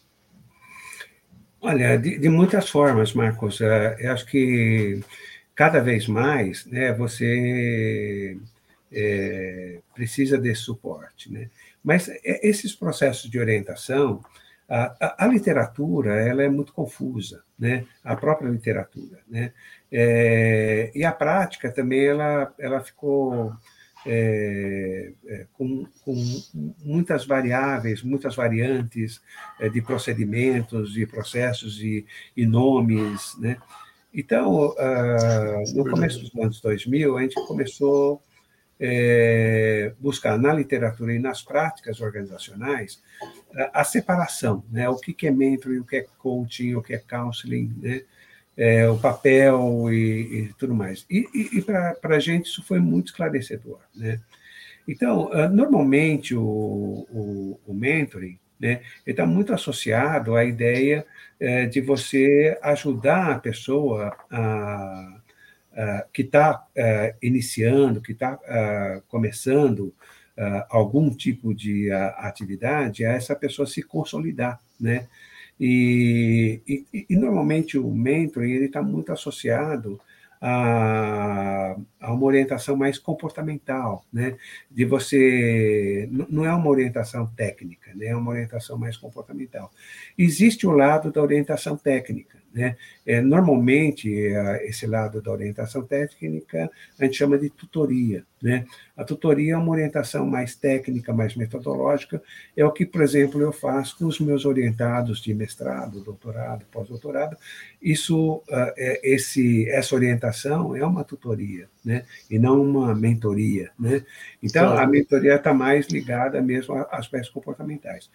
Olha, de, de, muitas formas, Marcos. É, eu acho que cada vez mais né, você é, precisa desse suporte. Né? Mas é, esses processos de orientação, a, a, a, literatura ela é muito confusa, né? a própria literatura. Né? É, e a prática também ela, ela ficou é, é, com, com, muitas variáveis, muitas variantes é, de procedimentos, de processos e, e nomes. Né? Então, ah, no começo dos anos 2000, a gente começou é, buscar na literatura e nas práticas organizacionais a, a separação, né? o que, que é mentoring, o que é coaching, o que é counseling, né? É, o papel e, e, tudo mais. E, e, e para a gente isso foi muito esclarecedor. Né? Então, ah, normalmente o, o, o mentoring né, está muito associado à ideia é, de você ajudar a pessoa a uh, que está eh, iniciando, que está eh, começando algum tipo de atividade, a essa pessoa se consolidar, né? E, e, e normalmente o mentor ele está muito associado a, a, uma orientação mais comportamental, né? De você não é uma orientação técnica, né? É uma orientação mais comportamental. Existe o lado da orientação técnica, né? É, normalmente, esse lado da orientação técnica a gente chama de tutoria. Né? A tutoria é uma orientação mais técnica, mais metodológica, é o que, por exemplo, eu faço com os meus orientados de mestrado, doutorado, pós-doutorado. Isso, ah, é, esse, essa orientação é uma tutoria, né? e não uma mentoria. Né? Então, a mentoria está mais ligada mesmo a aspectos comportamentais.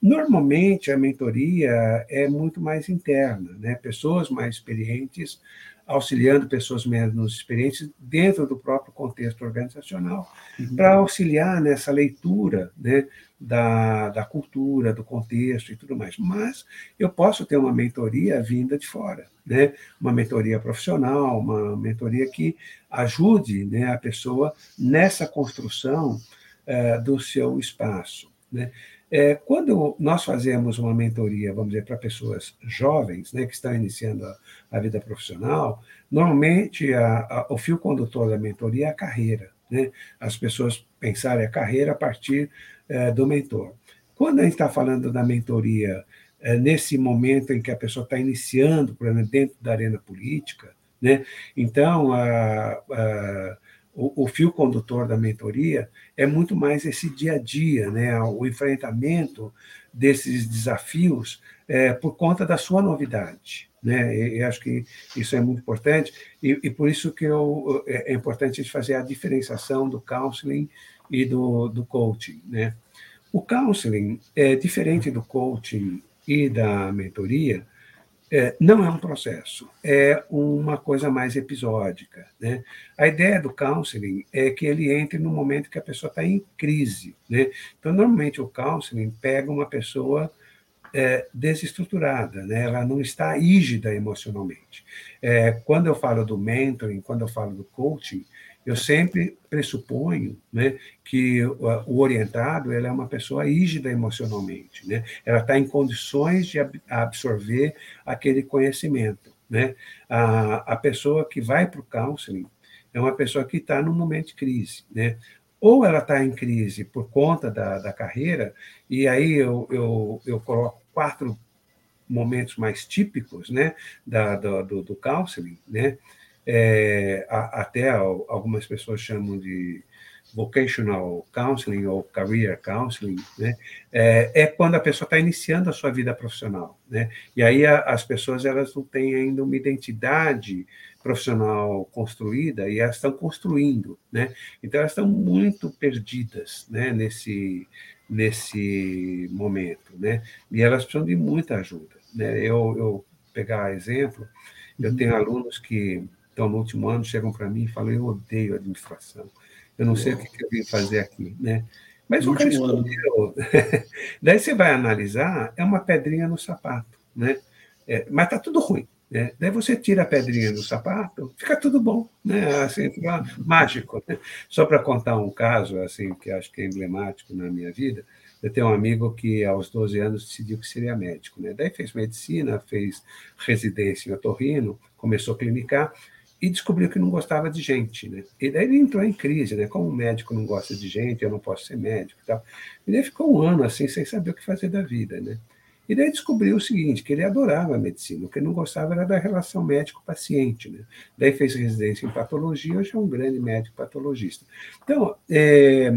Normalmente, a mentoria é muito mais interna, né? pessoas mais experientes auxiliando pessoas menos experientes dentro do próprio contexto organizacional, uhum. para auxiliar nessa leitura né, da, da cultura, do contexto e tudo mais. Mas eu posso ter uma mentoria vinda de fora, né? uma mentoria profissional, uma mentoria que ajude né, a pessoa nessa construção uh, do seu espaço. Né? É, quando nós fazemos uma mentoria, vamos dizer, para pessoas jovens, né, que estão iniciando a, a vida profissional, normalmente a, a, o fio condutor da mentoria é a carreira. Né? As pessoas pensarem a carreira a partir é, do mentor. Quando a gente está falando da mentoria é, nesse momento em que a pessoa está iniciando, dentro da arena política, né? então a, a o, o, fio condutor da mentoria é muito mais esse dia a dia, né? o enfrentamento desses desafios é, por conta da sua novidade. Né? E, acho que isso é muito importante, e, e, por isso que eu, é, é importante a gente fazer a diferenciação do counseling e do, do coaching. Né? O counseling é diferente do coaching e da mentoria, é, não é um processo, é uma coisa mais episódica. Né? A ideia do counseling é que ele entre no momento que a pessoa está em crise. Né? Então, normalmente, o counseling pega uma pessoa é, desestruturada, né? ela não está rígida emocionalmente. É, quando eu falo do mentoring, quando eu falo do coaching, eu sempre pressuponho né, que o orientado é uma pessoa rígida emocionalmente, né? ela está em condições de absorver aquele conhecimento. Né? A, a pessoa que vai para o counseling é uma pessoa que está num momento de crise. Né? Ou ela está em crise por conta da, da carreira, e aí eu, eu, eu coloco quatro momentos mais típicos né, da, do, do counseling, né, é, a, até algumas pessoas chamam de vocational counseling ou career counseling, né, é, é quando a pessoa está iniciando a sua vida profissional, né, e aí a, as pessoas elas não têm ainda uma identidade profissional construída e elas estão construindo, né, então elas estão muito perdidas, né, nesse nesse momento, né, e elas precisam de muita ajuda, né, eu, eu pegar exemplo, eu tenho uhum. alunos que estão no último ano chegam para mim e falam eu odeio administração eu não sei o que, eu vim fazer aqui, né? Mas o cara escolheu. Daí você vai analisar, é uma pedrinha no sapato, né? É, mas está tudo ruim. Né? Daí você tira a pedrinha do sapato, fica tudo bom, né? Assim, fica mágico. Né? Só para contar um caso assim que acho que é emblemático na minha vida, eu tenho um amigo que aos 12 anos decidiu que seria médico, né? Daí fez medicina, fez residência em otorrino, começou a clinicar e descobriu que não gostava de gente, né? E daí ele entrou em crise, né? Como o médico não gosta de gente, eu não posso ser médico e tal. E daí ficou um ano assim, sem saber o que fazer da vida, né? E daí descobriu o seguinte, que ele adorava a medicina, o que ele não gostava era da relação médico-paciente, né? Daí fez residência em patologia, hoje é um grande médico patologista. Então, é,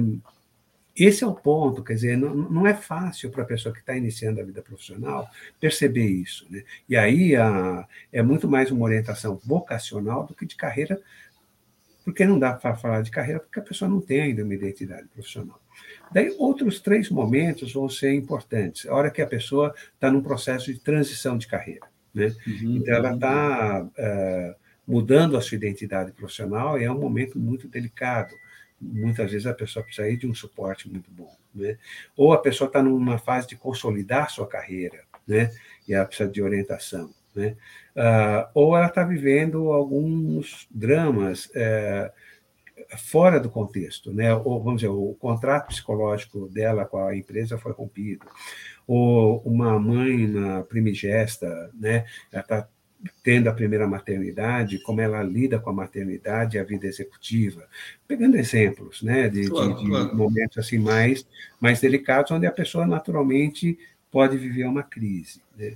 esse é o ponto, quer dizer, não, não é fácil para a pessoa que está iniciando a vida profissional perceber isso. Né? E aí a, é muito mais uma orientação vocacional do que de carreira, porque não dá para falar de carreira, porque a pessoa não tem ainda uma identidade profissional. Daí, outros três momentos vão ser importantes. A hora que a pessoa está num processo de transição de carreira. Né? Uhum, então, ela está uh, eh, mudando a sua identidade profissional e é um momento muito delicado muitas vezes a pessoa precisa de um suporte muito bom, né? Ou a pessoa está numa fase de consolidar sua carreira, né? E ela precisa de orientação, né? Uh, ou ela está vivendo alguns dramas é, fora do contexto, né? Ou vamos dizer, o contrato psicológico dela com a empresa foi rompido, ou uma mãe na primigesta, né? Ela está tendo a primeira maternidade, como ela lida com a maternidade e a vida executiva, pegando exemplos, né, de, claro, de, de claro. momentos assim mais mais delicados, onde a pessoa naturalmente pode viver uma crise. Né?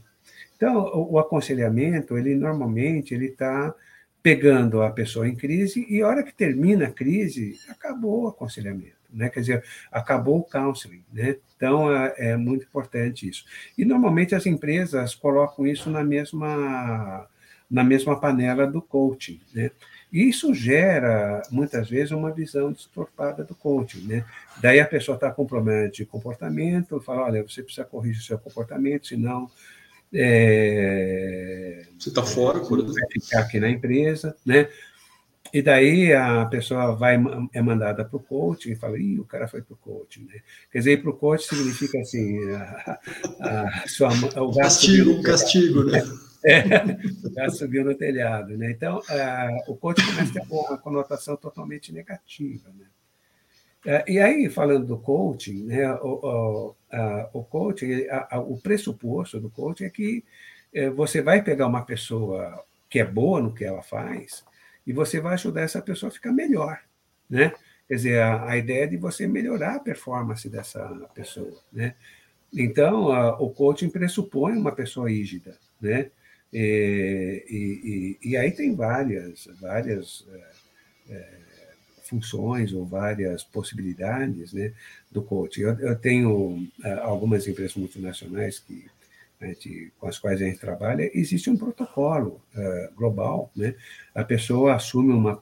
Então, o, o aconselhamento, ele normalmente ele está pegando a pessoa em crise e a hora que termina a crise, acabou o aconselhamento né? Quer dizer, acabou o counseling, né? Então é, é, muito importante isso. E normalmente as empresas colocam isso na mesma na mesma panela do coaching, né? E isso gera muitas vezes uma visão distorpada do coaching, né? Daí a pessoa está com problema de comportamento, fala, olha, você precisa corrigir o seu comportamento, senão é, você está fora, por exemplo. Vai ficar aqui na empresa, né? E daí a pessoa vai é mandada para o coaching e fala, Ih, o cara foi para o coaching. Né? Quer dizer, para o coaching significa assim, a, a sua, o castigo, castigo, né? É, o subiu no telhado. Né? Então, a, o coaching começa a ter uma conotação totalmente negativa. Né? É, e aí, falando do coaching, né, o, o, o coaching, a, o pressuposto do coaching é que é, você vai pegar uma pessoa que é boa no que ela faz, e você vai ajudar essa pessoa a ficar melhor, né? Quer dizer, a, a ideia é de você melhorar a performance dessa pessoa, né? Então, a, o coaching pressupõe uma pessoa rígida, né? E, e, e aí tem várias, várias é, é, funções ou várias possibilidades, né, do coaching. Eu, eu tenho é, algumas empresas multinacionais que gente, com as quais a gente trabalha, existe um protocolo uh, global. Né? A pessoa assume uma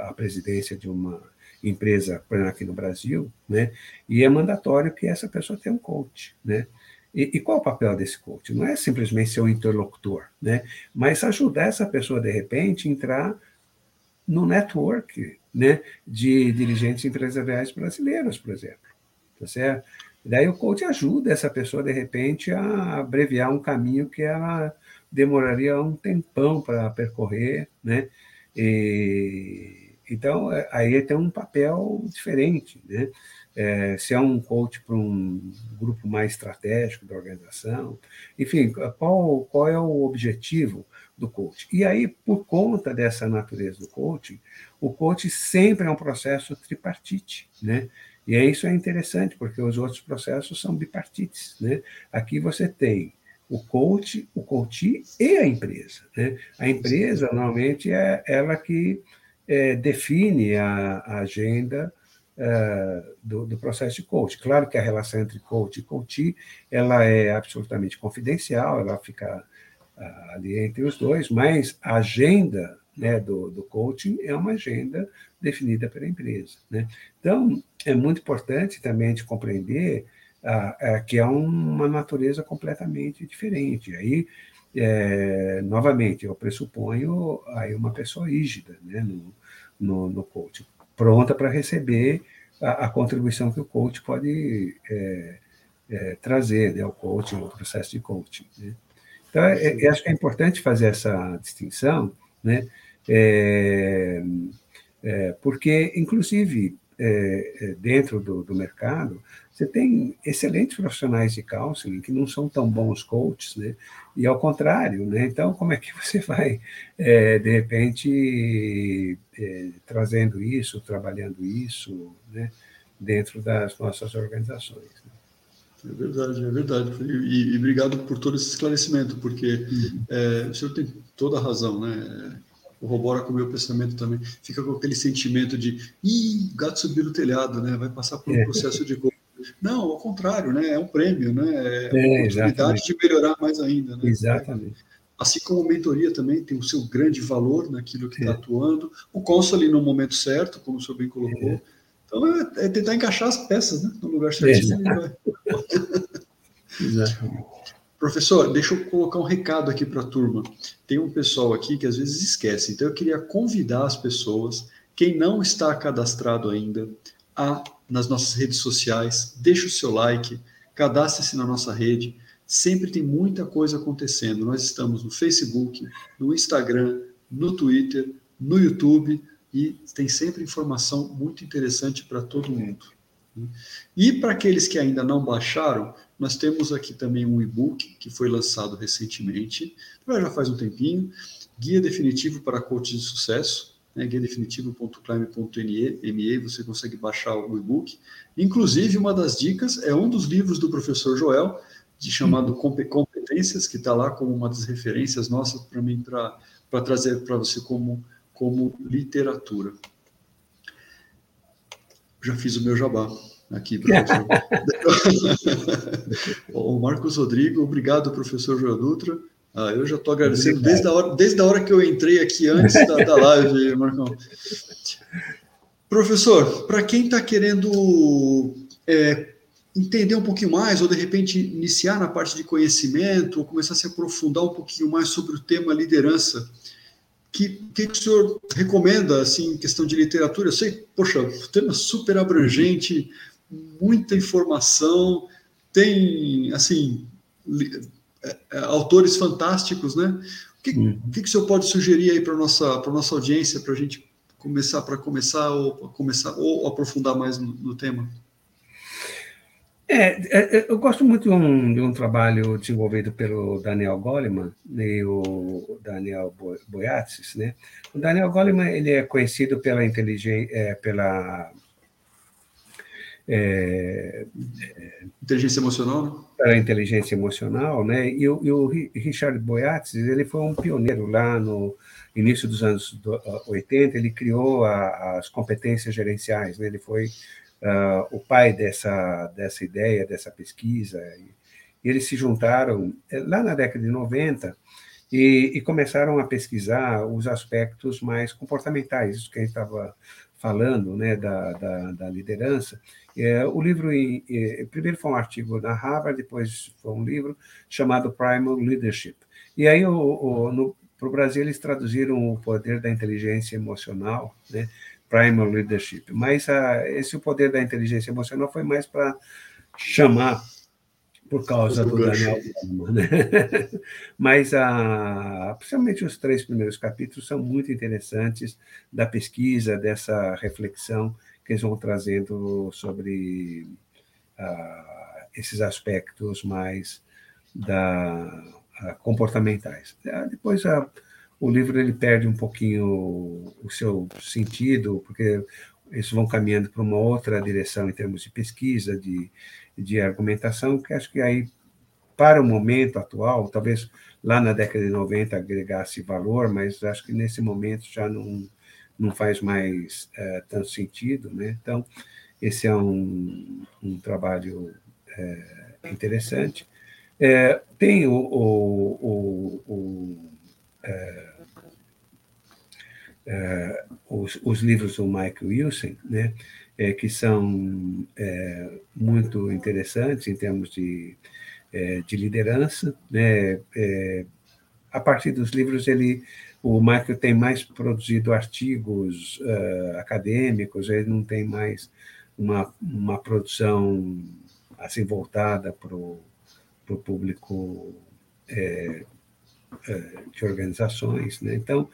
a presidência de uma empresa, por exemplo, aqui no Brasil, né? e é mandatório que essa pessoa tenha um coach. Né? E, e, qual o papel desse coach? Não é simplesmente ser um interlocutor, né? mas ajudar essa pessoa, de repente, a entrar no network né? de dirigentes empresariais brasileiros, por exemplo. Tá certo? Daí o coach ajuda essa pessoa, de repente, a abreviar um caminho que ela demoraria um tempão para percorrer, né? E, então, é, aí tem um papel diferente, né? É, se é um coach para um grupo mais estratégico da organização, enfim, qual, qual é o objetivo do coach? E aí, por conta dessa natureza do coaching, o coach sempre é um processo tripartite, né? E isso é interessante, porque os outros processos são bipartites. Né? Aqui você tem o coach, o coach e a empresa. Né? A empresa, normalmente, é ela que é, define a, a agenda é, do, do, processo de coach. Claro que a relação entre coach e coach ela é absolutamente confidencial, ela fica uh, ali entre os dois, mas a agenda né, do, do coaching é uma agenda definida pela empresa. Né? Então, é muito importante também de compreender uh, uh, que é uma natureza completamente diferente. Aí, é, novamente, eu pressuponho aí uma pessoa rígida né, no, no, no coaching, pronta para receber a, a, contribuição que o coach pode é, é, trazer, né, o coaching, o processo de coaching. Né? Então, é, é, acho que é importante fazer essa distinção, né? É, porque, inclusive, é, é, dentro do, do, mercado, você tem excelentes profissionais de counseling que não são tão bons coaches, né? E ao contrário, né? Então, como é que você vai, é, de repente, é, trazendo isso, trabalhando isso, né? Dentro das nossas organizações? Né? É verdade, é verdade. E, e, obrigado por todo esse esclarecimento, porque uhum. é, o senhor tem toda a razão, né? Corrobora com o meu pensamento também. Fica com aquele sentimento de, ih, gato subiu no telhado, né? Vai passar por um é. processo de gol. Não, ao contrário, né? É um prêmio, né? É, é uma oportunidade exatamente. de melhorar mais ainda, né? Exatamente. Assim como a mentoria também tem o seu grande valor naquilo que está é. atuando. O ali no momento certo, como o senhor bem colocou. É. Então é, é, tentar encaixar as peças, né? No lugar certinho. Exatamente. Professor, deixa eu colocar um recado aqui para a turma. Tem um pessoal aqui que às vezes esquece, então eu queria convidar as pessoas, quem não está cadastrado ainda, a nas nossas redes sociais, deixa o seu like, cadastre-se na nossa rede. Sempre tem muita coisa acontecendo. Nós estamos no Facebook, no Instagram, no Twitter, no YouTube e tem sempre informação muito interessante para todo mundo. E para aqueles que ainda não baixaram, nós temos aqui também um e-book que foi lançado recentemente, já faz um tempinho, Guia Definitivo para Coaches de Sucesso, né, guiadefinitivo.climb.me, você consegue baixar o e-book. Inclusive, uma das dicas é um dos livros do professor Joel, de chamado Competências, que está lá como uma das referências nossas para mim, para trazer para você como, como literatura já fiz o meu jabá aqui, professor. o Marcos Rodrigo, obrigado, professor Joel Dutra. Ah, eu já estou agradecendo desde a, hora, desde a hora que eu entrei aqui antes da, da live, Marcão. Professor, para quem está querendo é, entender um pouquinho mais, ou de repente iniciar na parte de conhecimento, ou começar a se aprofundar um pouquinho mais sobre o tema liderança, que, que o senhor recomenda, assim, em questão de literatura? Eu sei, poxa, tema super abrangente, muita informação, tem, assim, é, é, autores fantásticos, né? O que, uhum. que, que o senhor pode sugerir aí para a nossa, nossa audiência, para a gente começar, para começar ou começar ou aprofundar mais no, no tema? É, é, eu gosto muito de um, de um trabalho desenvolvido pelo Daniel Goleman e o Daniel Boiatsis, né? O Daniel Goleman ele é conhecido pela inteligência, é, pela é, inteligência emocional, né? Pela inteligência emocional, né? E o, e o Richard Boiatsis ele foi um pioneiro lá no início dos anos 80. Ele criou a, as competências gerenciais, né? Ele foi uh, o pai dessa, dessa ideia, dessa pesquisa. E, e eles se juntaram eh, lá na década de 90 e, e, começaram a pesquisar os aspectos mais comportamentais, isso que a gente estava falando, né, da, da, da liderança. É, o livro, é, primeiro foi um artigo na Harvard, depois foi um livro chamado Primal Leadership. E aí, para o Brasil, eles traduziram o poder da inteligência emocional, né, primal leadership. Mas a, esse o poder da inteligência emocional foi mais para chamar por causa do Daniel né? Mas, a, principalmente os três primeiros capítulos são muito interessantes da pesquisa, dessa reflexão que eles vão trazendo sobre uh, esses aspectos mais da, uh, comportamentais. Uh, depois, a o livro ele perde um pouquinho o seu sentido, porque eles vão caminhando para uma outra direção em termos de pesquisa, de, de argumentação, que acho que aí, para o momento atual, talvez lá na década de 90 agregasse valor, mas acho que nesse momento já não, não faz mais é, tanto sentido. Né? Então, esse é um, um trabalho é, interessante. É, tem o, o, o, é, é, os, os, livros do Michael Wilson, né, é, que são muito interessantes em termos de, de liderança. Né, a partir dos livros, ele, o Michael tem mais produzido artigos uh, acadêmicos, ele não tem mais uma, uma produção assim voltada para o público é, de organizações. Né? Então,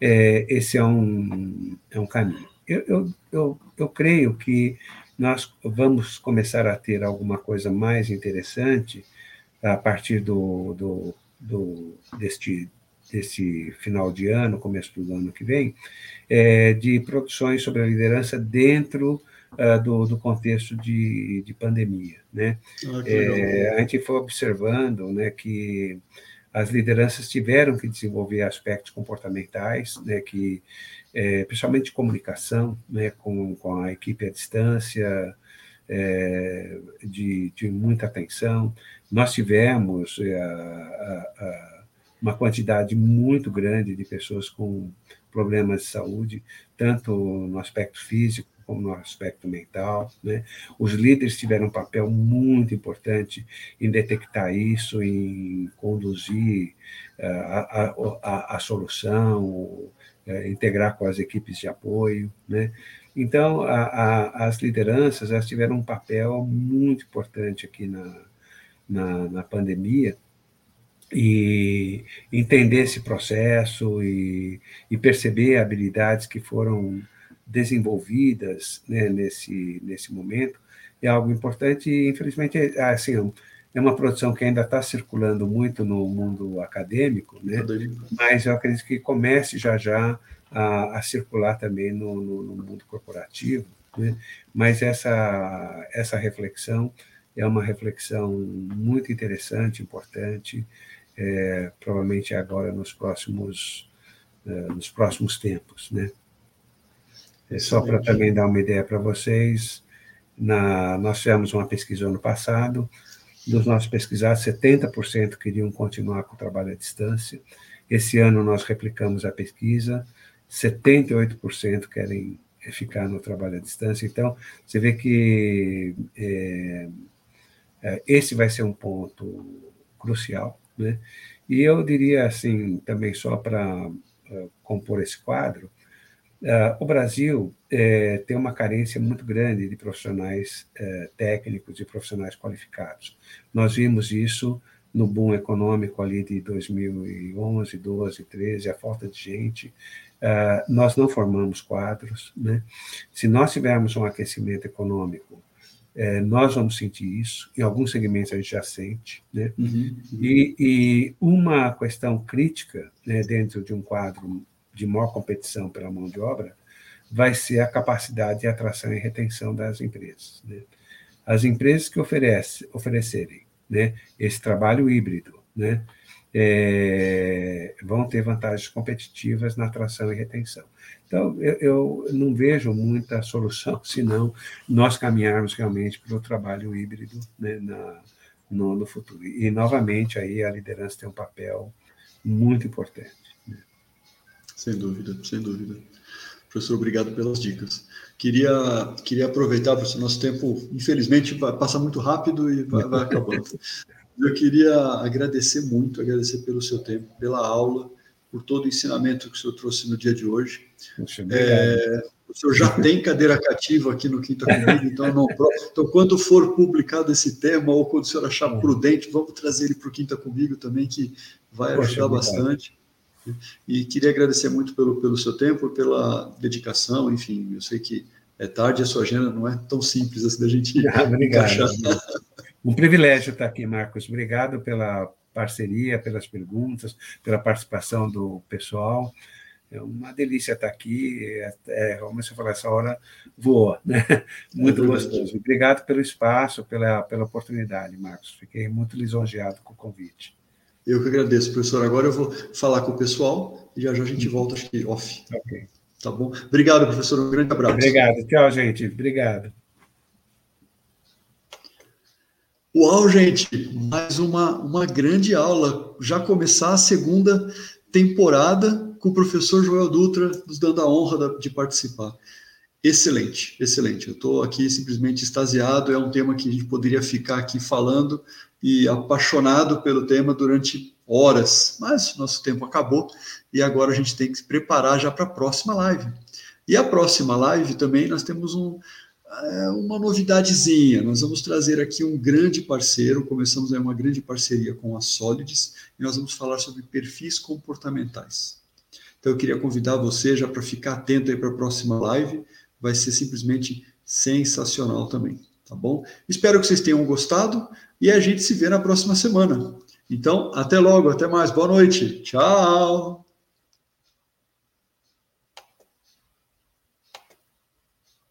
é, esse é um, é um caminho. Eu, eu, eu, eu creio que nós vamos começar a ter alguma coisa mais interessante a partir do, do, do deste, desse final de ano, começo do ano que vem, é, de produções sobre a liderança dentro uh, do, do contexto de, de pandemia. Né? Ah, é, a gente foi observando né, que as lideranças tiveram que desenvolver aspectos comportamentais, né, que, é, principalmente de comunicação, né, com, com a equipe à distância, é, de, de muita atenção. Nós tivemos é, uma quantidade muito grande de pessoas com problemas de saúde, tanto no aspecto físico como no aspecto mental. Né? Os líderes tiveram um papel muito importante em detectar isso, em conduzir uh, a, a, a, solução, uh, integrar com as equipes de apoio. Né? Então, a, as lideranças elas tiveram um papel muito importante aqui na, na, na pandemia, e entender esse processo e, e, perceber habilidades que foram desenvolvidas né, nesse, nesse momento é algo importante e, infelizmente, é, assim, é uma produção que ainda está circulando muito no mundo acadêmico, né? mas eu acredito que comece já já a, a circular também no, no, no mundo corporativo. Né? Mas essa, essa reflexão é uma reflexão muito interessante, importante, é, provavelmente agora nos próximos, é, nos próximos tempos. Né? É só para também dar uma ideia para vocês, na, nós fizemos uma pesquisa ano passado, dos nossos pesquisados, 70% queriam continuar com o trabalho à distância. Esse ano nós replicamos a pesquisa, 78% querem ficar no trabalho à distância. Então, você vê que é, é, esse vai ser um ponto crucial. Né? E eu diria assim, também só para uh, compor esse quadro, Uh, o Brasil é, tem uma carência muito grande de profissionais é, técnicos e profissionais qualificados. Nós vimos isso no boom econômico ali de 2011, 12, 13, a falta de gente. Nós não formamos quadros. Né? Se nós tivermos um aquecimento econômico, é, nós vamos sentir isso. Em alguns segmentos a gente já sente. Né? Uhum, uhum. E, e, uma questão crítica né, dentro de um quadro de maior competição pela mão de obra, vai ser a capacidade de atração e retenção das empresas. Né? As empresas que oferece, oferecerem né, esse trabalho híbrido né, é, vão ter vantagens competitivas na atração e retenção. Então, eu, eu não vejo muita solução senão nós caminharmos realmente para o trabalho híbrido né, na, no, no futuro. E, novamente, aí a liderança tem um papel muito importante. Sem dúvida, sem dúvida. Professor, obrigado pelas dicas. Queria, queria aproveitar, porque o nosso tempo, infelizmente, passa muito rápido e vai, vai acabando. Eu queria agradecer muito, agradecer pelo seu tempo, pela aula, por todo o ensinamento que o senhor trouxe no dia de hoje. é, o senhor já tem cadeira cativa aqui no Quinta Comigo, então, não, então quando for publicado esse tema, ou quando o senhor achar prudente, vamos trazer ele para o Quinta Comigo também, que vai ajudar bastante. E queria agradecer muito pelo, pelo seu tempo, pela dedicação, enfim, eu sei que é tarde, a sua agenda não é tão simples assim da gente ah, Obrigado. encaixar. Um privilégio estar aqui, Marcos. Obrigado pela parceria, pelas perguntas, pela participação do pessoal. É uma delícia estar aqui. É, é, como você falou, essa hora voa, né? Muito é gostoso. Obrigado pelo espaço, pela, pela oportunidade, Marcos. Fiquei muito lisonjeado com o convite. Eu que agradeço, professor. Agora eu vou falar com o pessoal e já já a gente volta, acho que off. Ok. Tá bom? Obrigado, professor. Um grande abraço. Obrigado. Tchau, gente. Obrigado. Uau, gente! Mais uma, uma grande aula. Já começar a segunda temporada com o professor Joel Dutra nos dando a honra de participar. Excelente, excelente. Eu estou aqui simplesmente extasiado. É um tema que a gente poderia ficar aqui falando e apaixonado pelo tema durante horas, mas nosso tempo acabou e agora a gente tem que se preparar já para a próxima live. E a próxima live também nós temos um, uma novidadezinha. Nós vamos trazer aqui um grande parceiro, começamos uma grande parceria com a Solids e nós vamos falar sobre perfis comportamentais. Então eu queria convidar você já para ficar atento aí para a próxima live, vai ser simplesmente sensacional também, tá bom? Espero que vocês tenham gostado e a gente se vê na próxima semana. Então, até logo, até mais, boa noite, tchau!